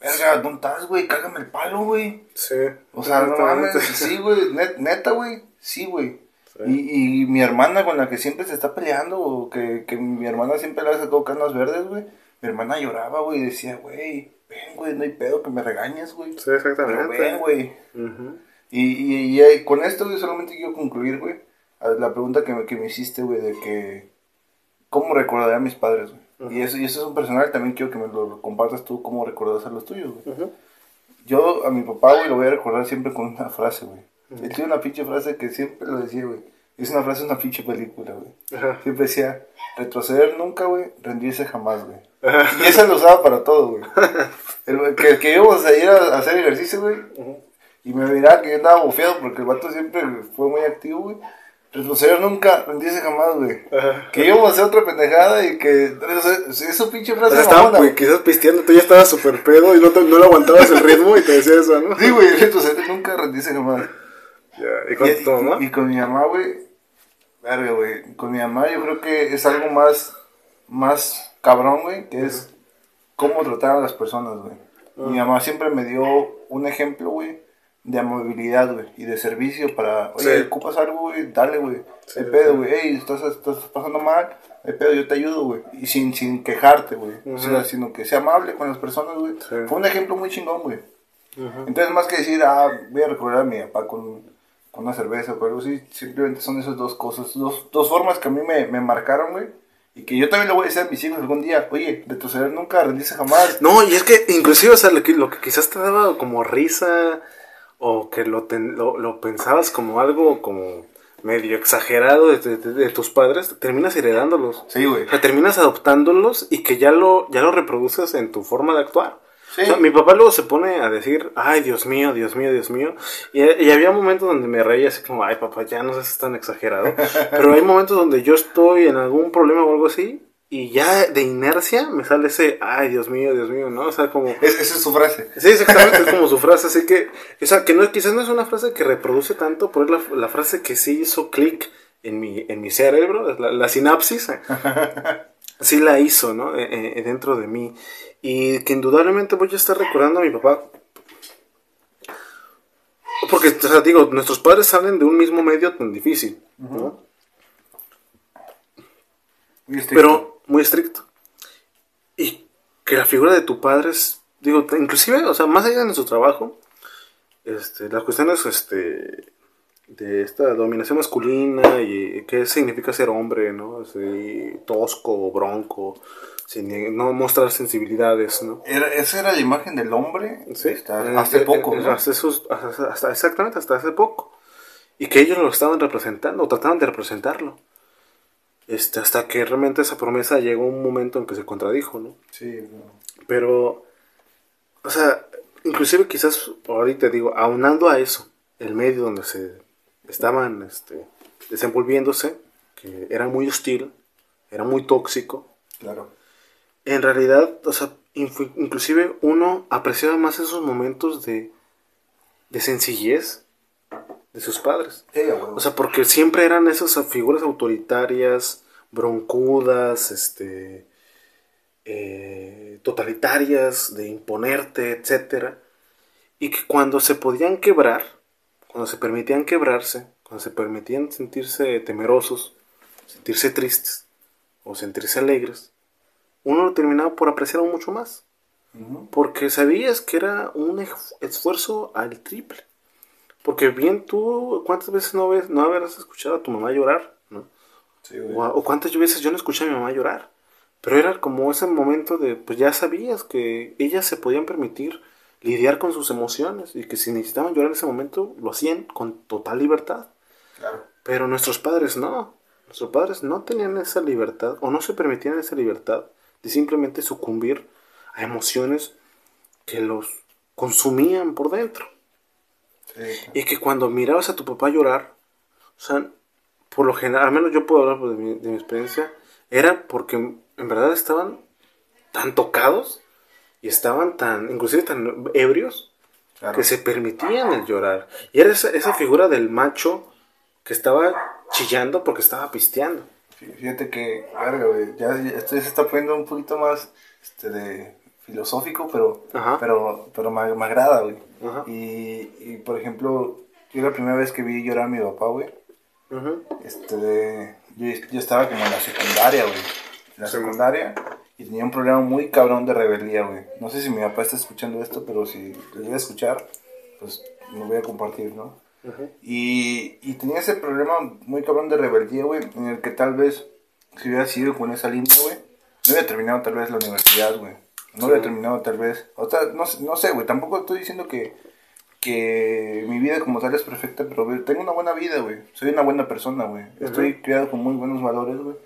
Verga, ¿dónde estás, güey? Cágame el palo, güey. Sí. O sea, no mames, sí, güey, net- neta, güey, sí, güey. Sí. Y, y mi hermana con la que siempre se está peleando, o que, que mi hermana siempre le ha sacado canas verdes, güey. Mi hermana lloraba, güey, y decía, güey, ven, güey, no hay pedo que me regañes, güey. Sí, Pero exactamente. ven, güey. Ujú. Y, y, y, eh, con esto, güey, solamente quiero concluir, güey, la pregunta que me, que me hiciste, güey, de que, ¿cómo recordaré a mis padres, güey? Y eso, y eso es un personal, también quiero que me lo compartas tú, cómo recordas a los tuyos, güey. Ujú. Yo a mi papá, güey, lo voy a recordar siempre con una frase, güey. Él tiene una pinche frase que siempre lo decía, güey. Es una frase de una pinche película, güey. Siempre decía, retroceder nunca, güey, rendirse jamás, güey. Y esa lo usaba para todo, güey. El- Que, que íbamos a ir a hacer ejercicio, güey. Y me miraba que yo andaba bofeado porque el vato siempre fue muy activo, güey. Retroceder nunca, rendirse jamás, güey. Que íbamos a hacer otra pendejada y que... o sea, Eso pinche O frase sea, estaban mamona, pues, güey. quizás pisteando, tú ya estabas súper pedo y no, te- no le aguantabas el ritmo y te decía eso, ¿no? Sí, güey, retroceder nunca, rendirse jamás. Ya. ¿Y con Y, tu mamá? y- y con mi mamá, güey. Verga, güey. Con mi mamá yo creo que es algo más, más cabrón, güey, que es cómo tratar a las personas, güey. Mi mamá siempre me dio un ejemplo, güey, de amabilidad, güey, y de servicio para, oye, Sí. ocupas algo, güey, dale, güey. Sí, pedo, güey, hey, estás, estás pasando mal, hay pedo, yo te ayudo, güey. Y sin, sin quejarte, güey. O sea, Ujú. sino que sea amable con las personas, güey. Sí. Fue un ejemplo muy chingón, güey. Entonces, más que decir, ah, voy a recordar a mi papá con, con una cerveza o algo así, simplemente son esas dos cosas, dos, dos formas que a mí me, me marcaron, güey. Y que yo también le voy a decir a mis hijos algún día, oye, retroceder nunca, rendirse jamás. No, y es que inclusive, o sea, lo que, lo que quizás te daba como risa o que lo, ten- lo, lo pensabas como algo como medio exagerado de, de- de- de tus padres, terminas heredándolos. Sí, güey. O sea, terminas adoptándolos y que ya lo, ya lo reproduces en tu forma de actuar. Sí. O sea, mi papá luego se pone a decir, ay, Dios mío, Dios mío, Dios mío. Y, y había momentos donde me reía así como, ay, papá, ya no seas tan exagerado. Pero hay momentos donde yo estoy en algún problema o algo así y ya de inercia me sale ese, ay, Dios mío, Dios mío, ¿no? O sea, como... Es- esa es su frase. Sí, exactamente, es como su frase, así que, o sea, que no, quizás no es una frase que reproduce tanto, pero es la, la frase que sí hizo clic en mi, en mi cerebro, la, la sinapsis, sí la hizo, ¿no? Eh, eh, dentro de mí. Y que indudablemente voy a estar recordando a mi papá. Porque, o sea, digo, nuestros padres salen de un mismo medio tan difícil, ¿no? Pero muy estricto. Y que la figura de tu padre es, digo, inclusive, o sea, más allá de nuestro trabajo, este, las cuestiones este, de esta dominación masculina y qué significa ser hombre, ¿no? Así, tosco, bronco, sin no mostrar sensibilidades, ¿no? Era- esa era la imagen del hombre Sí, hasta eh, hace eh, poco, eh, ¿no? hasta esos- hasta- hasta- exactamente, hasta hace poco. Y que ellos lo estaban representando, o trataban de representarlo. Este, hasta que realmente esa promesa llegó un momento en que se contradijo, ¿no? Sí, no. Pero, o sea, inclusive quizás ahorita digo, aunando a eso, el medio donde se estaban este, desenvolviéndose, que era muy hostil, era muy tóxico, claro. en realidad, o sea, inclusive uno apreciaba más esos momentos de, de sencillez de sus padres. Sí. O sea, porque siempre eran esas figuras autoritarias, broncudas, este, eh, totalitarias, de imponerte, etcétera, y que cuando se podían quebrar, cuando se permitían quebrarse, cuando se permitían sentirse temerosos, sentirse tristes o sentirse alegres, uno lo terminaba por apreciar aún mucho más, porque sabías que era un esfuerzo al triple. Porque bien tú, ¿cuántas veces no, ves, no habrás escuchado a tu mamá llorar? ¿no? Sí. O, o cuántas veces yo no escuché a mi mamá llorar. Pero era como ese momento de, pues ya sabías que ellas se podían permitir lidiar con sus emociones y que si necesitaban llorar en ese momento lo hacían con total libertad. Claro. Pero nuestros padres no. Nuestros padres no tenían esa libertad o no se permitían esa libertad de simplemente sucumbir a emociones que los consumían por dentro. Y que cuando mirabas a tu papá llorar, o sea, por lo general, al menos yo puedo hablar de mi, de mi experiencia, era porque en verdad estaban tan tocados y estaban tan, inclusive tan ebrios, que se permitían el llorar. Y era esa, esa figura del macho que estaba chillando porque estaba pisteando. Fíjate que, ya, ya esto se está poniendo un poquito más este, de filosófico, pero, Ajá. pero, pero me, me agrada, güey. Y, y, por ejemplo, yo la primera vez que vi llorar a mi papá, güey, este, yo, yo estaba como en la secundaria, güey. En la Sí. secundaria. Y tenía un problema muy cabrón de rebeldía, güey. No sé si mi papá está escuchando esto, pero si lo llega a escuchar, pues lo voy a compartir, ¿no? Y, y tenía ese problema muy cabrón de rebeldía, güey, en el que tal vez, si hubiera sido con esa línea, güey, no hubiera terminado tal vez la universidad, güey. No hubiera terminado tal vez, o sea, no, sé- no sé, güey, tampoco estoy diciendo que, que mi vida como tal es perfecta, pero tengo una buena vida, güey. Soy una buena persona, güey. Estoy criado con muy buenos valores, güey.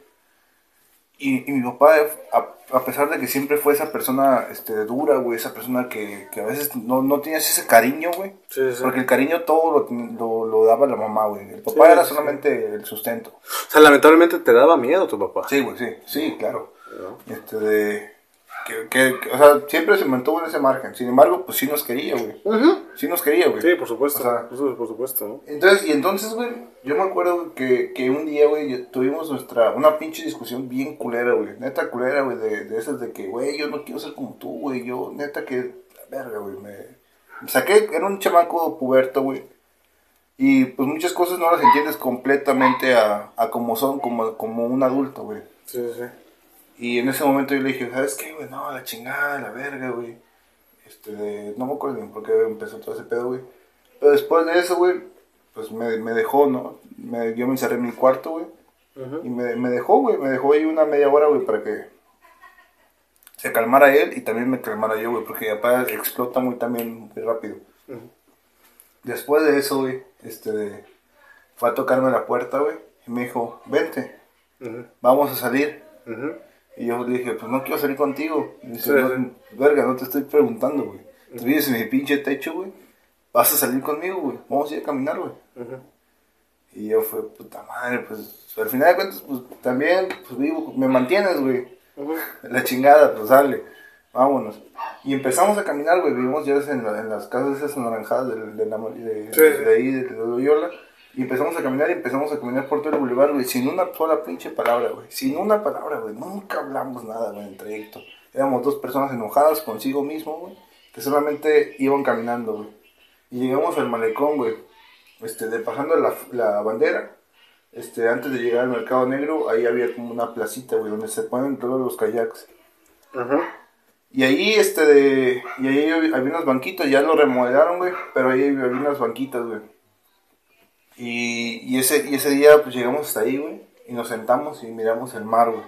Y, y mi papá, a, a pesar de que siempre fue esa persona este, dura, güey, esa persona que, que a veces no, no ese cariño, güey. Sí, sí. Porque el cariño todo lo, lo, lo daba la mamá, güey. El papá Sí, era solamente el sustento. O sea, lamentablemente te daba miedo tu papá. Sí, güey, sí, sí, claro. Este de... Que, que- que, o sea, siempre se mantuvo en ese margen. Sin embargo, pues sí nos quería, güey. Sí nos quería, güey. Sí, por supuesto. O sea, Eso, por supuesto, ¿no? entonces, y entonces, güey, yo me acuerdo que, que un día, güey, yo- tuvimos nuestra, una pinche discusión bien culera, güey. Neta culera, güey, de, de esas de que, güey, yo no quiero ser como tú, güey. Yo, neta que, verga, güey, me, me saqué, era un chamaco puberto, güey. Y pues muchas cosas no las entiendes completamente a, a como son, como, como un adulto, güey. Sí, sí. Y en ese momento yo le dije, ¿sabes qué, güey? No, la chingada, la verga, güey. Este, de- no me acuerdo bien por qué empezó todo ese pedo, güey. Pero después de eso, güey, pues me, me dejó, ¿no? Me, yo me encerré en mi cuarto, güey. Y me, me dejó, güey, me dejó ahí una media hora, güey, para que se calmara él y también me calmara yo, güey, porque papá explota muy también muy rápido. Después de eso, güey, este, de- fue a tocarme la puerta, güey, y me dijo, vente, vamos a salir. Y yo le dije, pues no quiero salir contigo. Y dice, Sí, no, sí. verga, no te estoy preguntando, güey. Tú vives en mi pinche techo, güey. Vas a salir conmigo, güey. Vamos a ir a caminar, güey. Ujú. Y yo fue, puta madre, pues al final de cuentas, pues también, pues vivo, me mantienes, güey. La chingada, pues dale, vámonos. Y empezamos a caminar, güey. Vivimos ya en, la- en las casas esas anaranjadas de, de, la- de- de- sí. de ahí, de, Loyola. Y empezamos a caminar y empezamos a caminar por todo el boulevard, güey, sin una sola pinche palabra, güey. Sin una palabra, güey. Nunca hablamos nada, güey, en el trayecto. Éramos dos personas enojadas consigo mismo, güey, que solamente iban caminando, güey. Y llegamos al malecón, güey. Este, de pasando la, la bandera, este, antes de llegar al mercado negro, ahí había como una placita, güey, donde se ponen todos los kayaks. Ujú. Y ahí, este, de, y ahí había había unas banquitas, ya lo remodelaron, güey, pero ahí había unas banquitas, güey. Y, y, ese, y ese día, pues llegamos hasta ahí, güey, y nos sentamos y miramos el mar, güey.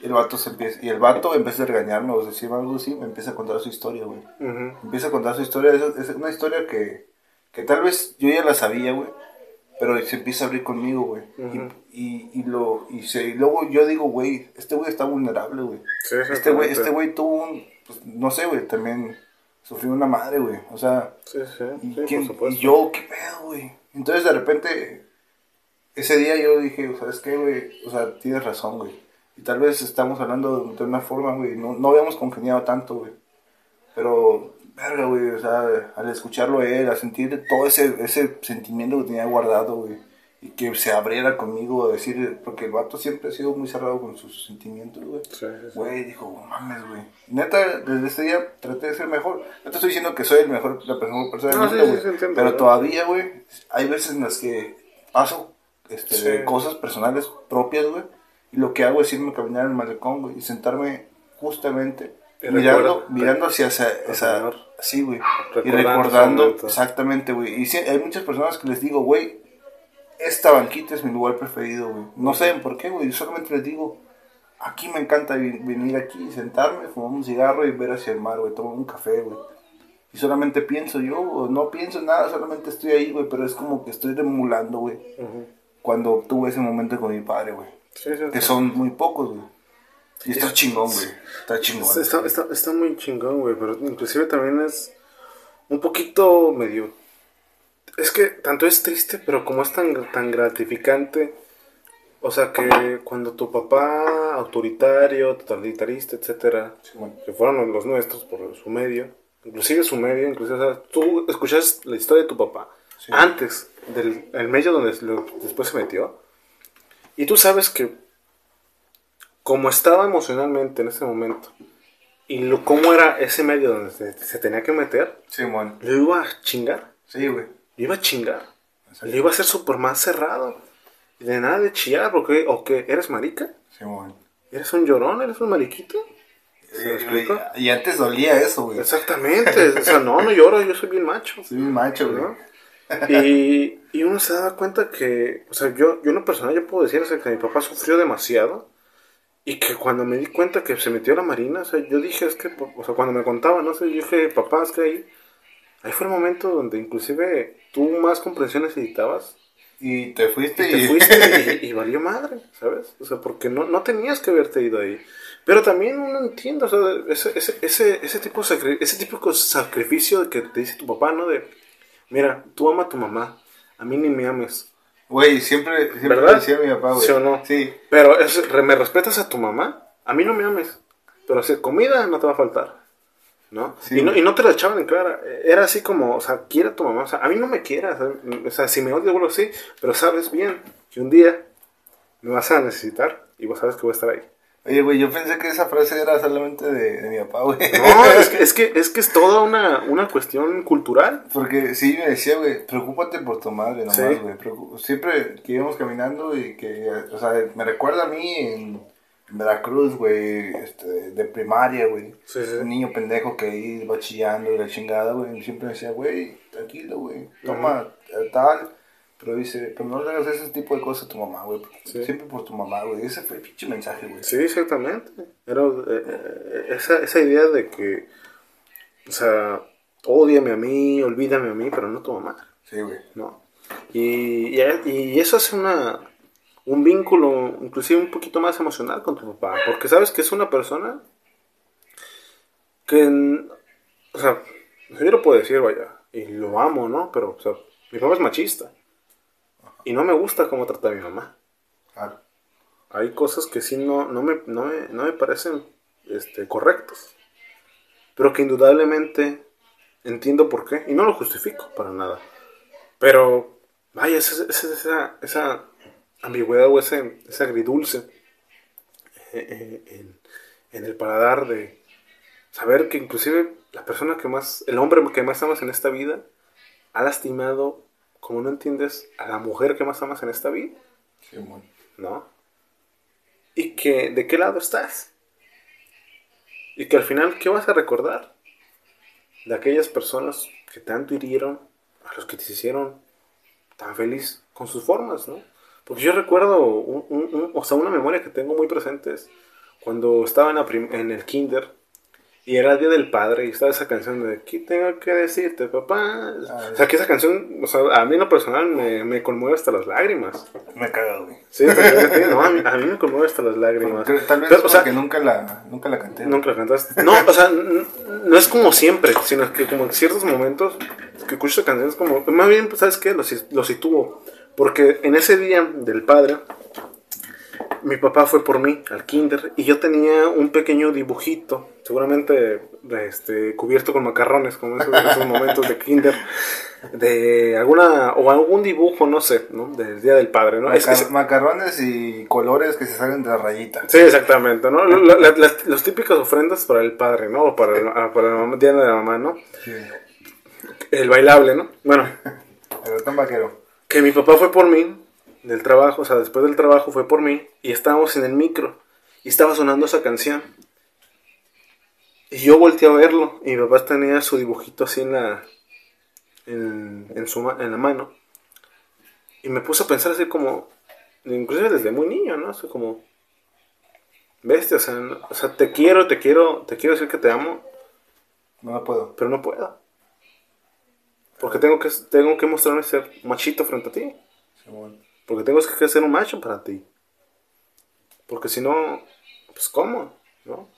Y el vato se empieza, y el vato en vez de regañarme o decir algo así, me empieza a contar su historia, güey. Ujú. Empieza a contar su historia, es, es una historia que, que tal vez yo ya la sabía, güey, pero se empieza a abrir conmigo, güey. Ujú. y, y, y, lo, y, se, y luego yo digo, güey, este güey está vulnerable, güey. Sí, Este güey, este güey tuvo un, pues, no sé, güey, también sufrió una madre, güey. O sea, Sí, sí, y, quién- por y yo, ¿qué pedo, güey? Entonces de repente, ese día yo dije, ¿sabes qué, güey? O sea, tienes razón, güey. Y tal vez estamos hablando de una forma, güey, no, no habíamos congeniado tanto, güey. Pero, verga, güey, o sea, al escucharlo a él, a sentir todo ese, ese sentimiento que tenía guardado, güey. Y que se abriera conmigo a decir, porque el vato siempre ha sido muy cerrado con sus sentimientos, güey. Sí, sí, sí. Güey, dijo, "No mames, güey. Neta, desde este día traté de ser mejor. No te estoy diciendo que soy el mejor, la mejor persona No, del mundo, güey. entiendo, pero todavía, güey, hay veces en las que paso este, de cosas personales propias, güey. Y lo que hago es irme a caminar en el malecón, güey. Y sentarme justamente mirando, mirando hacia esa... esa sí, güey. Y Recordando ese exactamente, güey. Y sí, hay muchas personas que les digo, güey, esta banquita es mi lugar preferido, güey. No saben por qué, güey. Yo solamente les digo, aquí me encanta venir aquí, sentarme, fumar un cigarro y ver hacia el mar, güey. Tomar un café, güey. Y solamente pienso yo, o no pienso nada, solamente estoy ahí, güey. Pero es como que estoy emulando, güey. Cuando tuve ese momento con mi padre, güey. Sí, sí, Que sí. son muy pocos, güey. Y está chingón, güey. Está chingón. Está, está, está muy chingón, güey, pero inclusive también es un poquito medio... Es que tanto es triste, pero como es tan, tan gratificante, o sea que cuando tu papá autoritario, totalitarista, etcétera, Simón. que fueron los nuestros por su medio, inclusive su medio, inclusive, o sea, tú escuchas la historia de tu papá Sí. antes del el medio donde lo- después se metió, y tú sabes que como estaba emocionalmente en ese momento, y lo, cómo era ese medio donde se, se tenía que meter, Simón. lo iba a chingar, Sí, güey. Lo iba a chingar, lo iba a hacer súper más cerrado, y de nada de chillar, porque, o que eres marica, Simón. eres un llorón, eres un mariquito. ¿Se me Eh, Y antes dolía eso, güey. Exactamente, o sea, no, no lloro, yo soy bien macho. Soy un macho, güey. ¿no? Y, y uno se da cuenta que, o sea, yo, yo en lo personal yo puedo decir o sea, que mi papá sufrió demasiado y que cuando me di cuenta que se metió a la marina, o sea, yo dije, es que, o sea, cuando me contaba, no sé, yo dije, papá, es que ahí, ahí fue el momento donde inclusive tú más comprensión necesitabas Y te fuiste y te fuiste y, y valió madre, ¿sabes? O sea, porque no, no tenías que haberte ido ahí. Pero también uno entiende, o sea, ese, ese, ese, ese, tipo, de ese típico sacrificio que te dice tu papá, ¿no? De, mira, tú ama a tu mamá, a mí ni me ames. Güey, siempre, siempre ¿Verdad? decía mi papá, güey. ¿Sí o no? Sí. Pero es, me respetas a tu mamá, a mí no me ames. Pero si comida no te va a faltar. ¿No? Sí, y, no y no te la echaban en clara. Era así como, o sea, quiere a tu mamá. O sea, a mí no me quieras. O sea, si me odias, bueno, sí. Pero sabes bien que un día me vas a necesitar y vos sabes que voy a estar ahí. Oye, güey, yo pensé que esa frase era solamente de, de mi papá, güey. No, es que es, que, es, que es toda una, una cuestión cultural. Porque sí me decía, güey, preocúpate por tu madre nomás, Sí. güey. Siempre que íbamos caminando y que, o sea, me recuerda a mí en, en Veracruz, güey, este, de primaria, güey. Sí, sí. Un niño pendejo que ahí va chillando y la chingada, güey. Siempre me decía, güey, tranquilo, güey, toma tal. Pero dice, pero no le hagas ese tipo de cosas a tu mamá, güey. Sí. Siempre por tu mamá, güey. Ese fue el pinche mensaje, güey. Sí, exactamente. Era eh, eh, esa, esa idea de que, o sea, odiame a mí, olvídame a mí, pero no a tu mamá. Sí, güey. ¿no? Y, y, y eso hace una, un vínculo inclusive un poquito más emocional con tu papá, porque sabes que es una persona que, o sea, yo lo puedo decir, vaya, y lo amo, ¿no? Pero, o sea, mi papá es machista y no me gusta cómo trata a mi mamá. Claro. Hay cosas que sí no, no, me, no, me, no me parecen este, correctos, pero que indudablemente entiendo por qué, y no lo justifico para nada. Pero, vaya, esa, esa ambigüedad o ese, ese agridulce eh, eh, en, en el paladar de saber que inclusive la persona que más, el hombre que más amas en esta vida, ha lastimado, como no entiendes, a la mujer que más amas en esta vida, Sí. ¿no? Y que, ¿de qué lado estás? Y que al final, ¿qué vas a recordar? De aquellas personas que tanto hirieron, a los que te hicieron tan feliz con sus formas, ¿no? Porque yo recuerdo, un- un- un- o sea, una memoria que tengo muy presente es cuando estaba en, la prim- en el kinder y era el Día del Padre y estaba esa canción de ¿Qué tengo que decirte, papá? Ah, o sea, que esa canción, o sea, a mí en lo personal me, me conmueve hasta las lágrimas. Me caga, güey. Sí, no, a mí, a mí me conmueve hasta las lágrimas. Tal vez Pero, o sea, porque nunca la, nunca la canté. nunca la cantaste. No, o sea, no es como siempre, sino que como en ciertos momentos que escucho esa canción es como, más bien, pues, ¿sabes qué? Lo, si- lo sitúo. Porque en ese día del padre, mi papá fue por mí al kinder y yo tenía un pequeño dibujito, seguramente este, cubierto con macarrones, como esos, esos momentos de kinder, de alguna, o algún dibujo, no sé, ¿no? Del Día del Padre, ¿no? Es- Macar- es- Macarrones y colores que se salen de la rayita. Sí, exactamente, ¿no? La- la- las, las típicas ofrendas para el padre, ¿no? O para el, ah, para el mamá- día de la mamá, ¿no? Sí. El bailable, ¿no? Bueno, El ratón vaquero. Que mi papá fue por mí del trabajo, o sea, después del trabajo fue por mí y estábamos en el micro y estaba sonando esa canción. Y yo volteé a verlo y mi papá tenía su dibujito así en la en, en su en la mano. Y me puse a pensar así como inclusive desde muy niño, ¿no? Así como bestia, o sea, no- o sea, te quiero, te quiero, te quiero decir que te amo, No lo puedo. pero no puedo. Porque tengo que tengo que mostrarme ser machito frente a ti. Porque tengo que ser un macho para ti. Porque si no, pues ¿cómo? ¿No?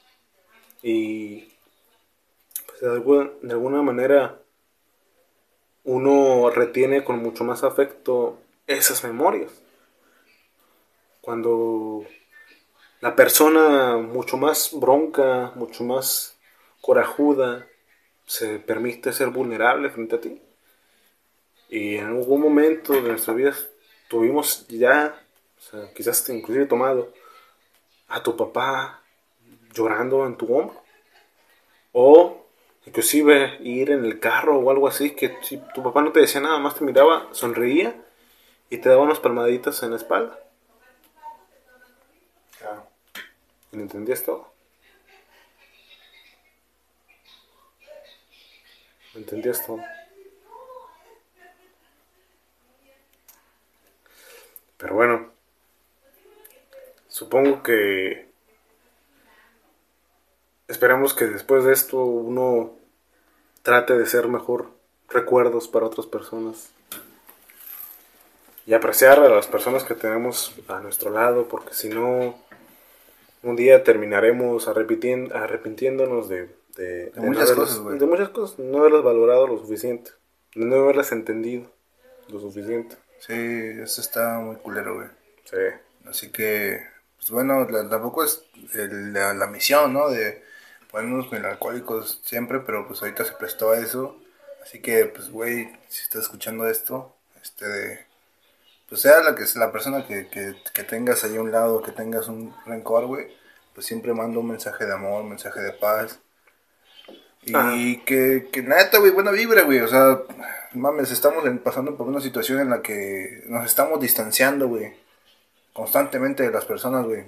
Y pues de alguna, de alguna manera uno retiene con mucho más afecto esas memorias. Cuando la persona mucho más bronca, mucho más corajuda, se permite ser vulnerable frente a ti. Y en algún momento de nuestra vida tuvimos ya, o sea, quizás inclusive tomado a tu papá llorando en tu hombro. O inclusive ir en el carro o algo así, que si tu papá no te decía nada más te miraba, sonreía y te daba unas palmaditas en la espalda. ¿Y entendías todo? ¿Entendías todo? Pero bueno, supongo que esperamos que después de esto uno trate de ser mejor recuerdos para otras personas y apreciar a las personas que tenemos a nuestro lado, porque si no, un día terminaremos arrepintiéndonos de, de, muchas cosas, de muchas cosas, no haberlas valorado lo suficiente, no haberlas entendido lo suficiente. Sí, eso está muy culero, güey. Sí. Así que, pues bueno, tampoco es la, misión, ¿no? De ponernos melancólicos siempre, pero pues ahorita se prestó a eso. Así que, pues, güey, si estás escuchando esto, este, pues sea la que la persona que, que, tengas ahí a un lado, que tengas un rencor, güey, pues siempre manda un mensaje de amor, un mensaje de paz. Y que, que neta, güey, buena vibra, güey. O sea, mames, estamos pasando por una situación en la que nos estamos distanciando, güey. Constantemente de las personas, güey.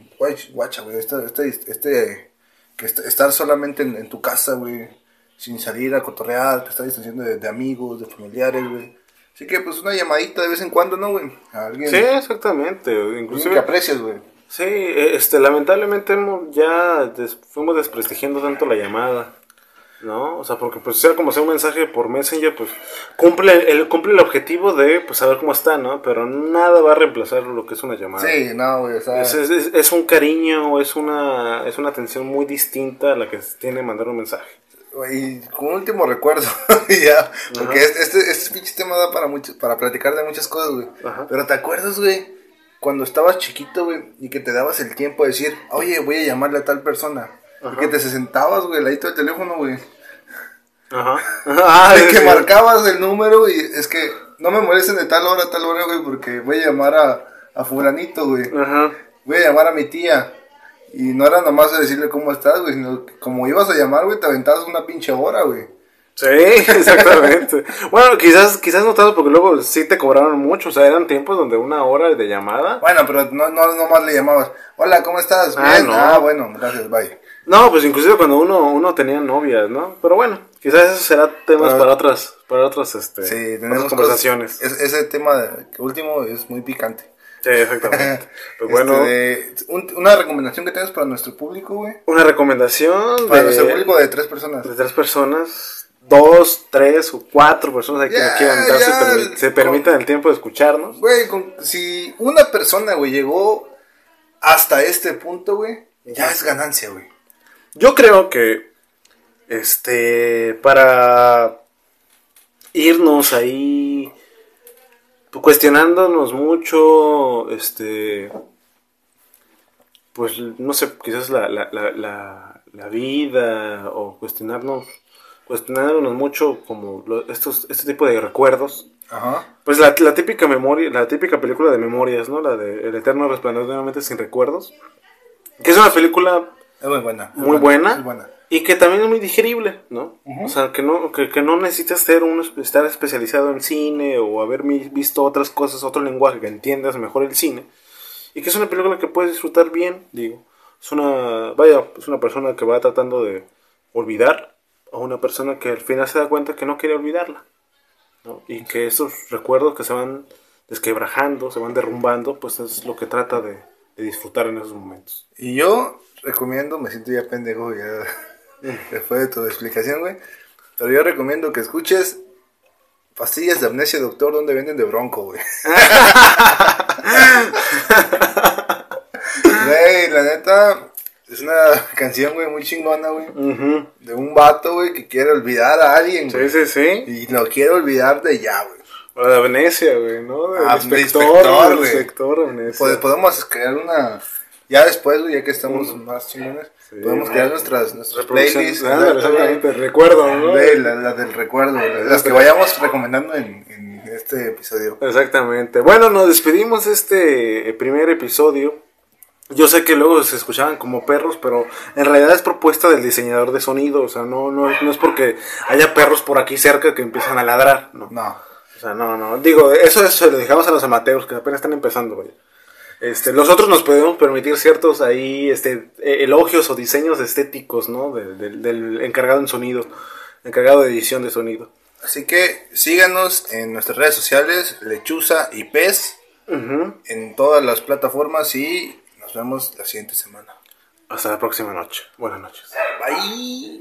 Guacha, güey. Este, este, este, que estar solamente en, tu casa, güey. Sin salir a cotorrear, te estás distanciando de, amigos, de familiares, güey. Así que, pues, una llamadita de vez en cuando, ¿no, güey? alguien. Sí, exactamente. Inclusive. Que aprecias, güey. Sí, este, lamentablemente ya fuimos desprestigiando tanto la llamada. ¿No? O sea, porque pues sea como sea un mensaje por Messenger, pues cumple el, cumple el objetivo de pues saber cómo está, ¿no? Pero nada va a reemplazar lo que es una llamada. Sí, no, güey, o sea... es, es, es, un cariño, es una, es una atención muy distinta a la que tiene mandar un mensaje. Y como último recuerdo, ya, porque este, este pinche tema da para mucho, para platicar de muchas cosas, güey. Pero ¿te acuerdas, güey? Cuando estabas chiquito, güey, y que te dabas el tiempo de decir, oye, voy a llamarle a tal persona. Y que te sentabas, güey, al ladito del teléfono, güey. Ajá. Ah, que marcabas el número y es que no me molesten de tal hora, tal hora, güey, porque voy a llamar a, a fulanito, güey. Ajá. Voy a llamar a mi tía. Y no era nomás de decirle cómo estás, güey, sino que como ibas a llamar, güey, te aventabas una pinche hora, güey. Sí, exactamente. bueno, quizás, quizás no tanto porque luego sí te cobraron mucho, o sea, eran tiempos donde una hora de llamada. Bueno, pero no, no, nomás le llamabas, hola, ¿cómo estás? Ah, Bien, ah, bueno, gracias, bye. No, pues inclusive cuando uno, uno tenía novias, ¿no? Pero bueno, quizás eso será temas para otras, para otras, este, sí, tenemos conversaciones. ese tema último es muy picante. Sí, exactamente. Pues bueno. Este, una recomendación que tienes para nuestro público, güey. Una recomendación para nuestro público de tres personas. De tres personas. Dos, tres o cuatro personas que quieran darse, se, permitan el tiempo de escucharnos. Güey, si una persona, güey, llegó hasta este punto, güey, ya es ganancia, güey. Yo creo que, este, para irnos ahí cuestionándonos mucho, este, pues no sé, quizás la, la, la, la vida o cuestionarnos, cuestionándonos mucho como estos, este tipo de recuerdos. Pues la, la, típica memoria, la típica película de memorias, ¿no? La de El Eterno Resplandor de una mente sin recuerdos. Que es una película es muy buena. Muy buena, Y que también es muy digerible, ¿no? O sea, que no, que, no necesitas ser un, estar especializado en cine o haber visto otras cosas, otro lenguaje que entiendas mejor el cine. Y que es una película que puedes disfrutar bien, digo. Es una, vaya, es una persona que va tratando de olvidar a una persona que al final se da cuenta que no quiere olvidarla. ¿no? Y que esos recuerdos que se van desquebrajando, se van derrumbando, pues es lo que trata de, de disfrutar en esos momentos. Y yo recomiendo, me siento ya pendejo ya después de tu explicación, güey. Pero yo recomiendo que escuches pastillas de amnesia, doctor, donde venden de bronco, güey. Güey, la neta, es una canción, güey, muy chingona, güey. Ujú. De un vato, güey, que quiere olvidar a alguien, güey. Sí, sí, sí. Y lo quiere olvidar de ya, güey. O de Venecia, güey, ¿no? Del Ah, de inspector, güey. Pod- podemos crear una. Ya después, güey, ya que estamos más chingones, Sí, podemos crear nuestras, nuestras playlists. Ah, exactamente, recuerdo, ¿no? La, la del recuerdo, güey, las que vayamos recomendando en, en este episodio. Exactamente. Bueno, nos despedimos de este eh, primer episodio. Yo sé que luego se escuchaban como perros, pero en realidad es propuesta del diseñador de sonido. O sea, no, no, no es porque haya perros por aquí cerca que empiezan a ladrar. No. No. O sea, no, no. Digo, eso, eso se lo dejamos a los amateurs que apenas están empezando, güey. Este, nosotros nos podemos permitir ciertos ahí este, eh, elogios o diseños estéticos, ¿no? De- del- del encargado en sonido, encargado de edición de sonido. Así que síganos en nuestras redes sociales, Lechuza y Pez, en todas las plataformas y nos vemos la siguiente semana. Hasta la próxima noche. Buenas noches. Bye.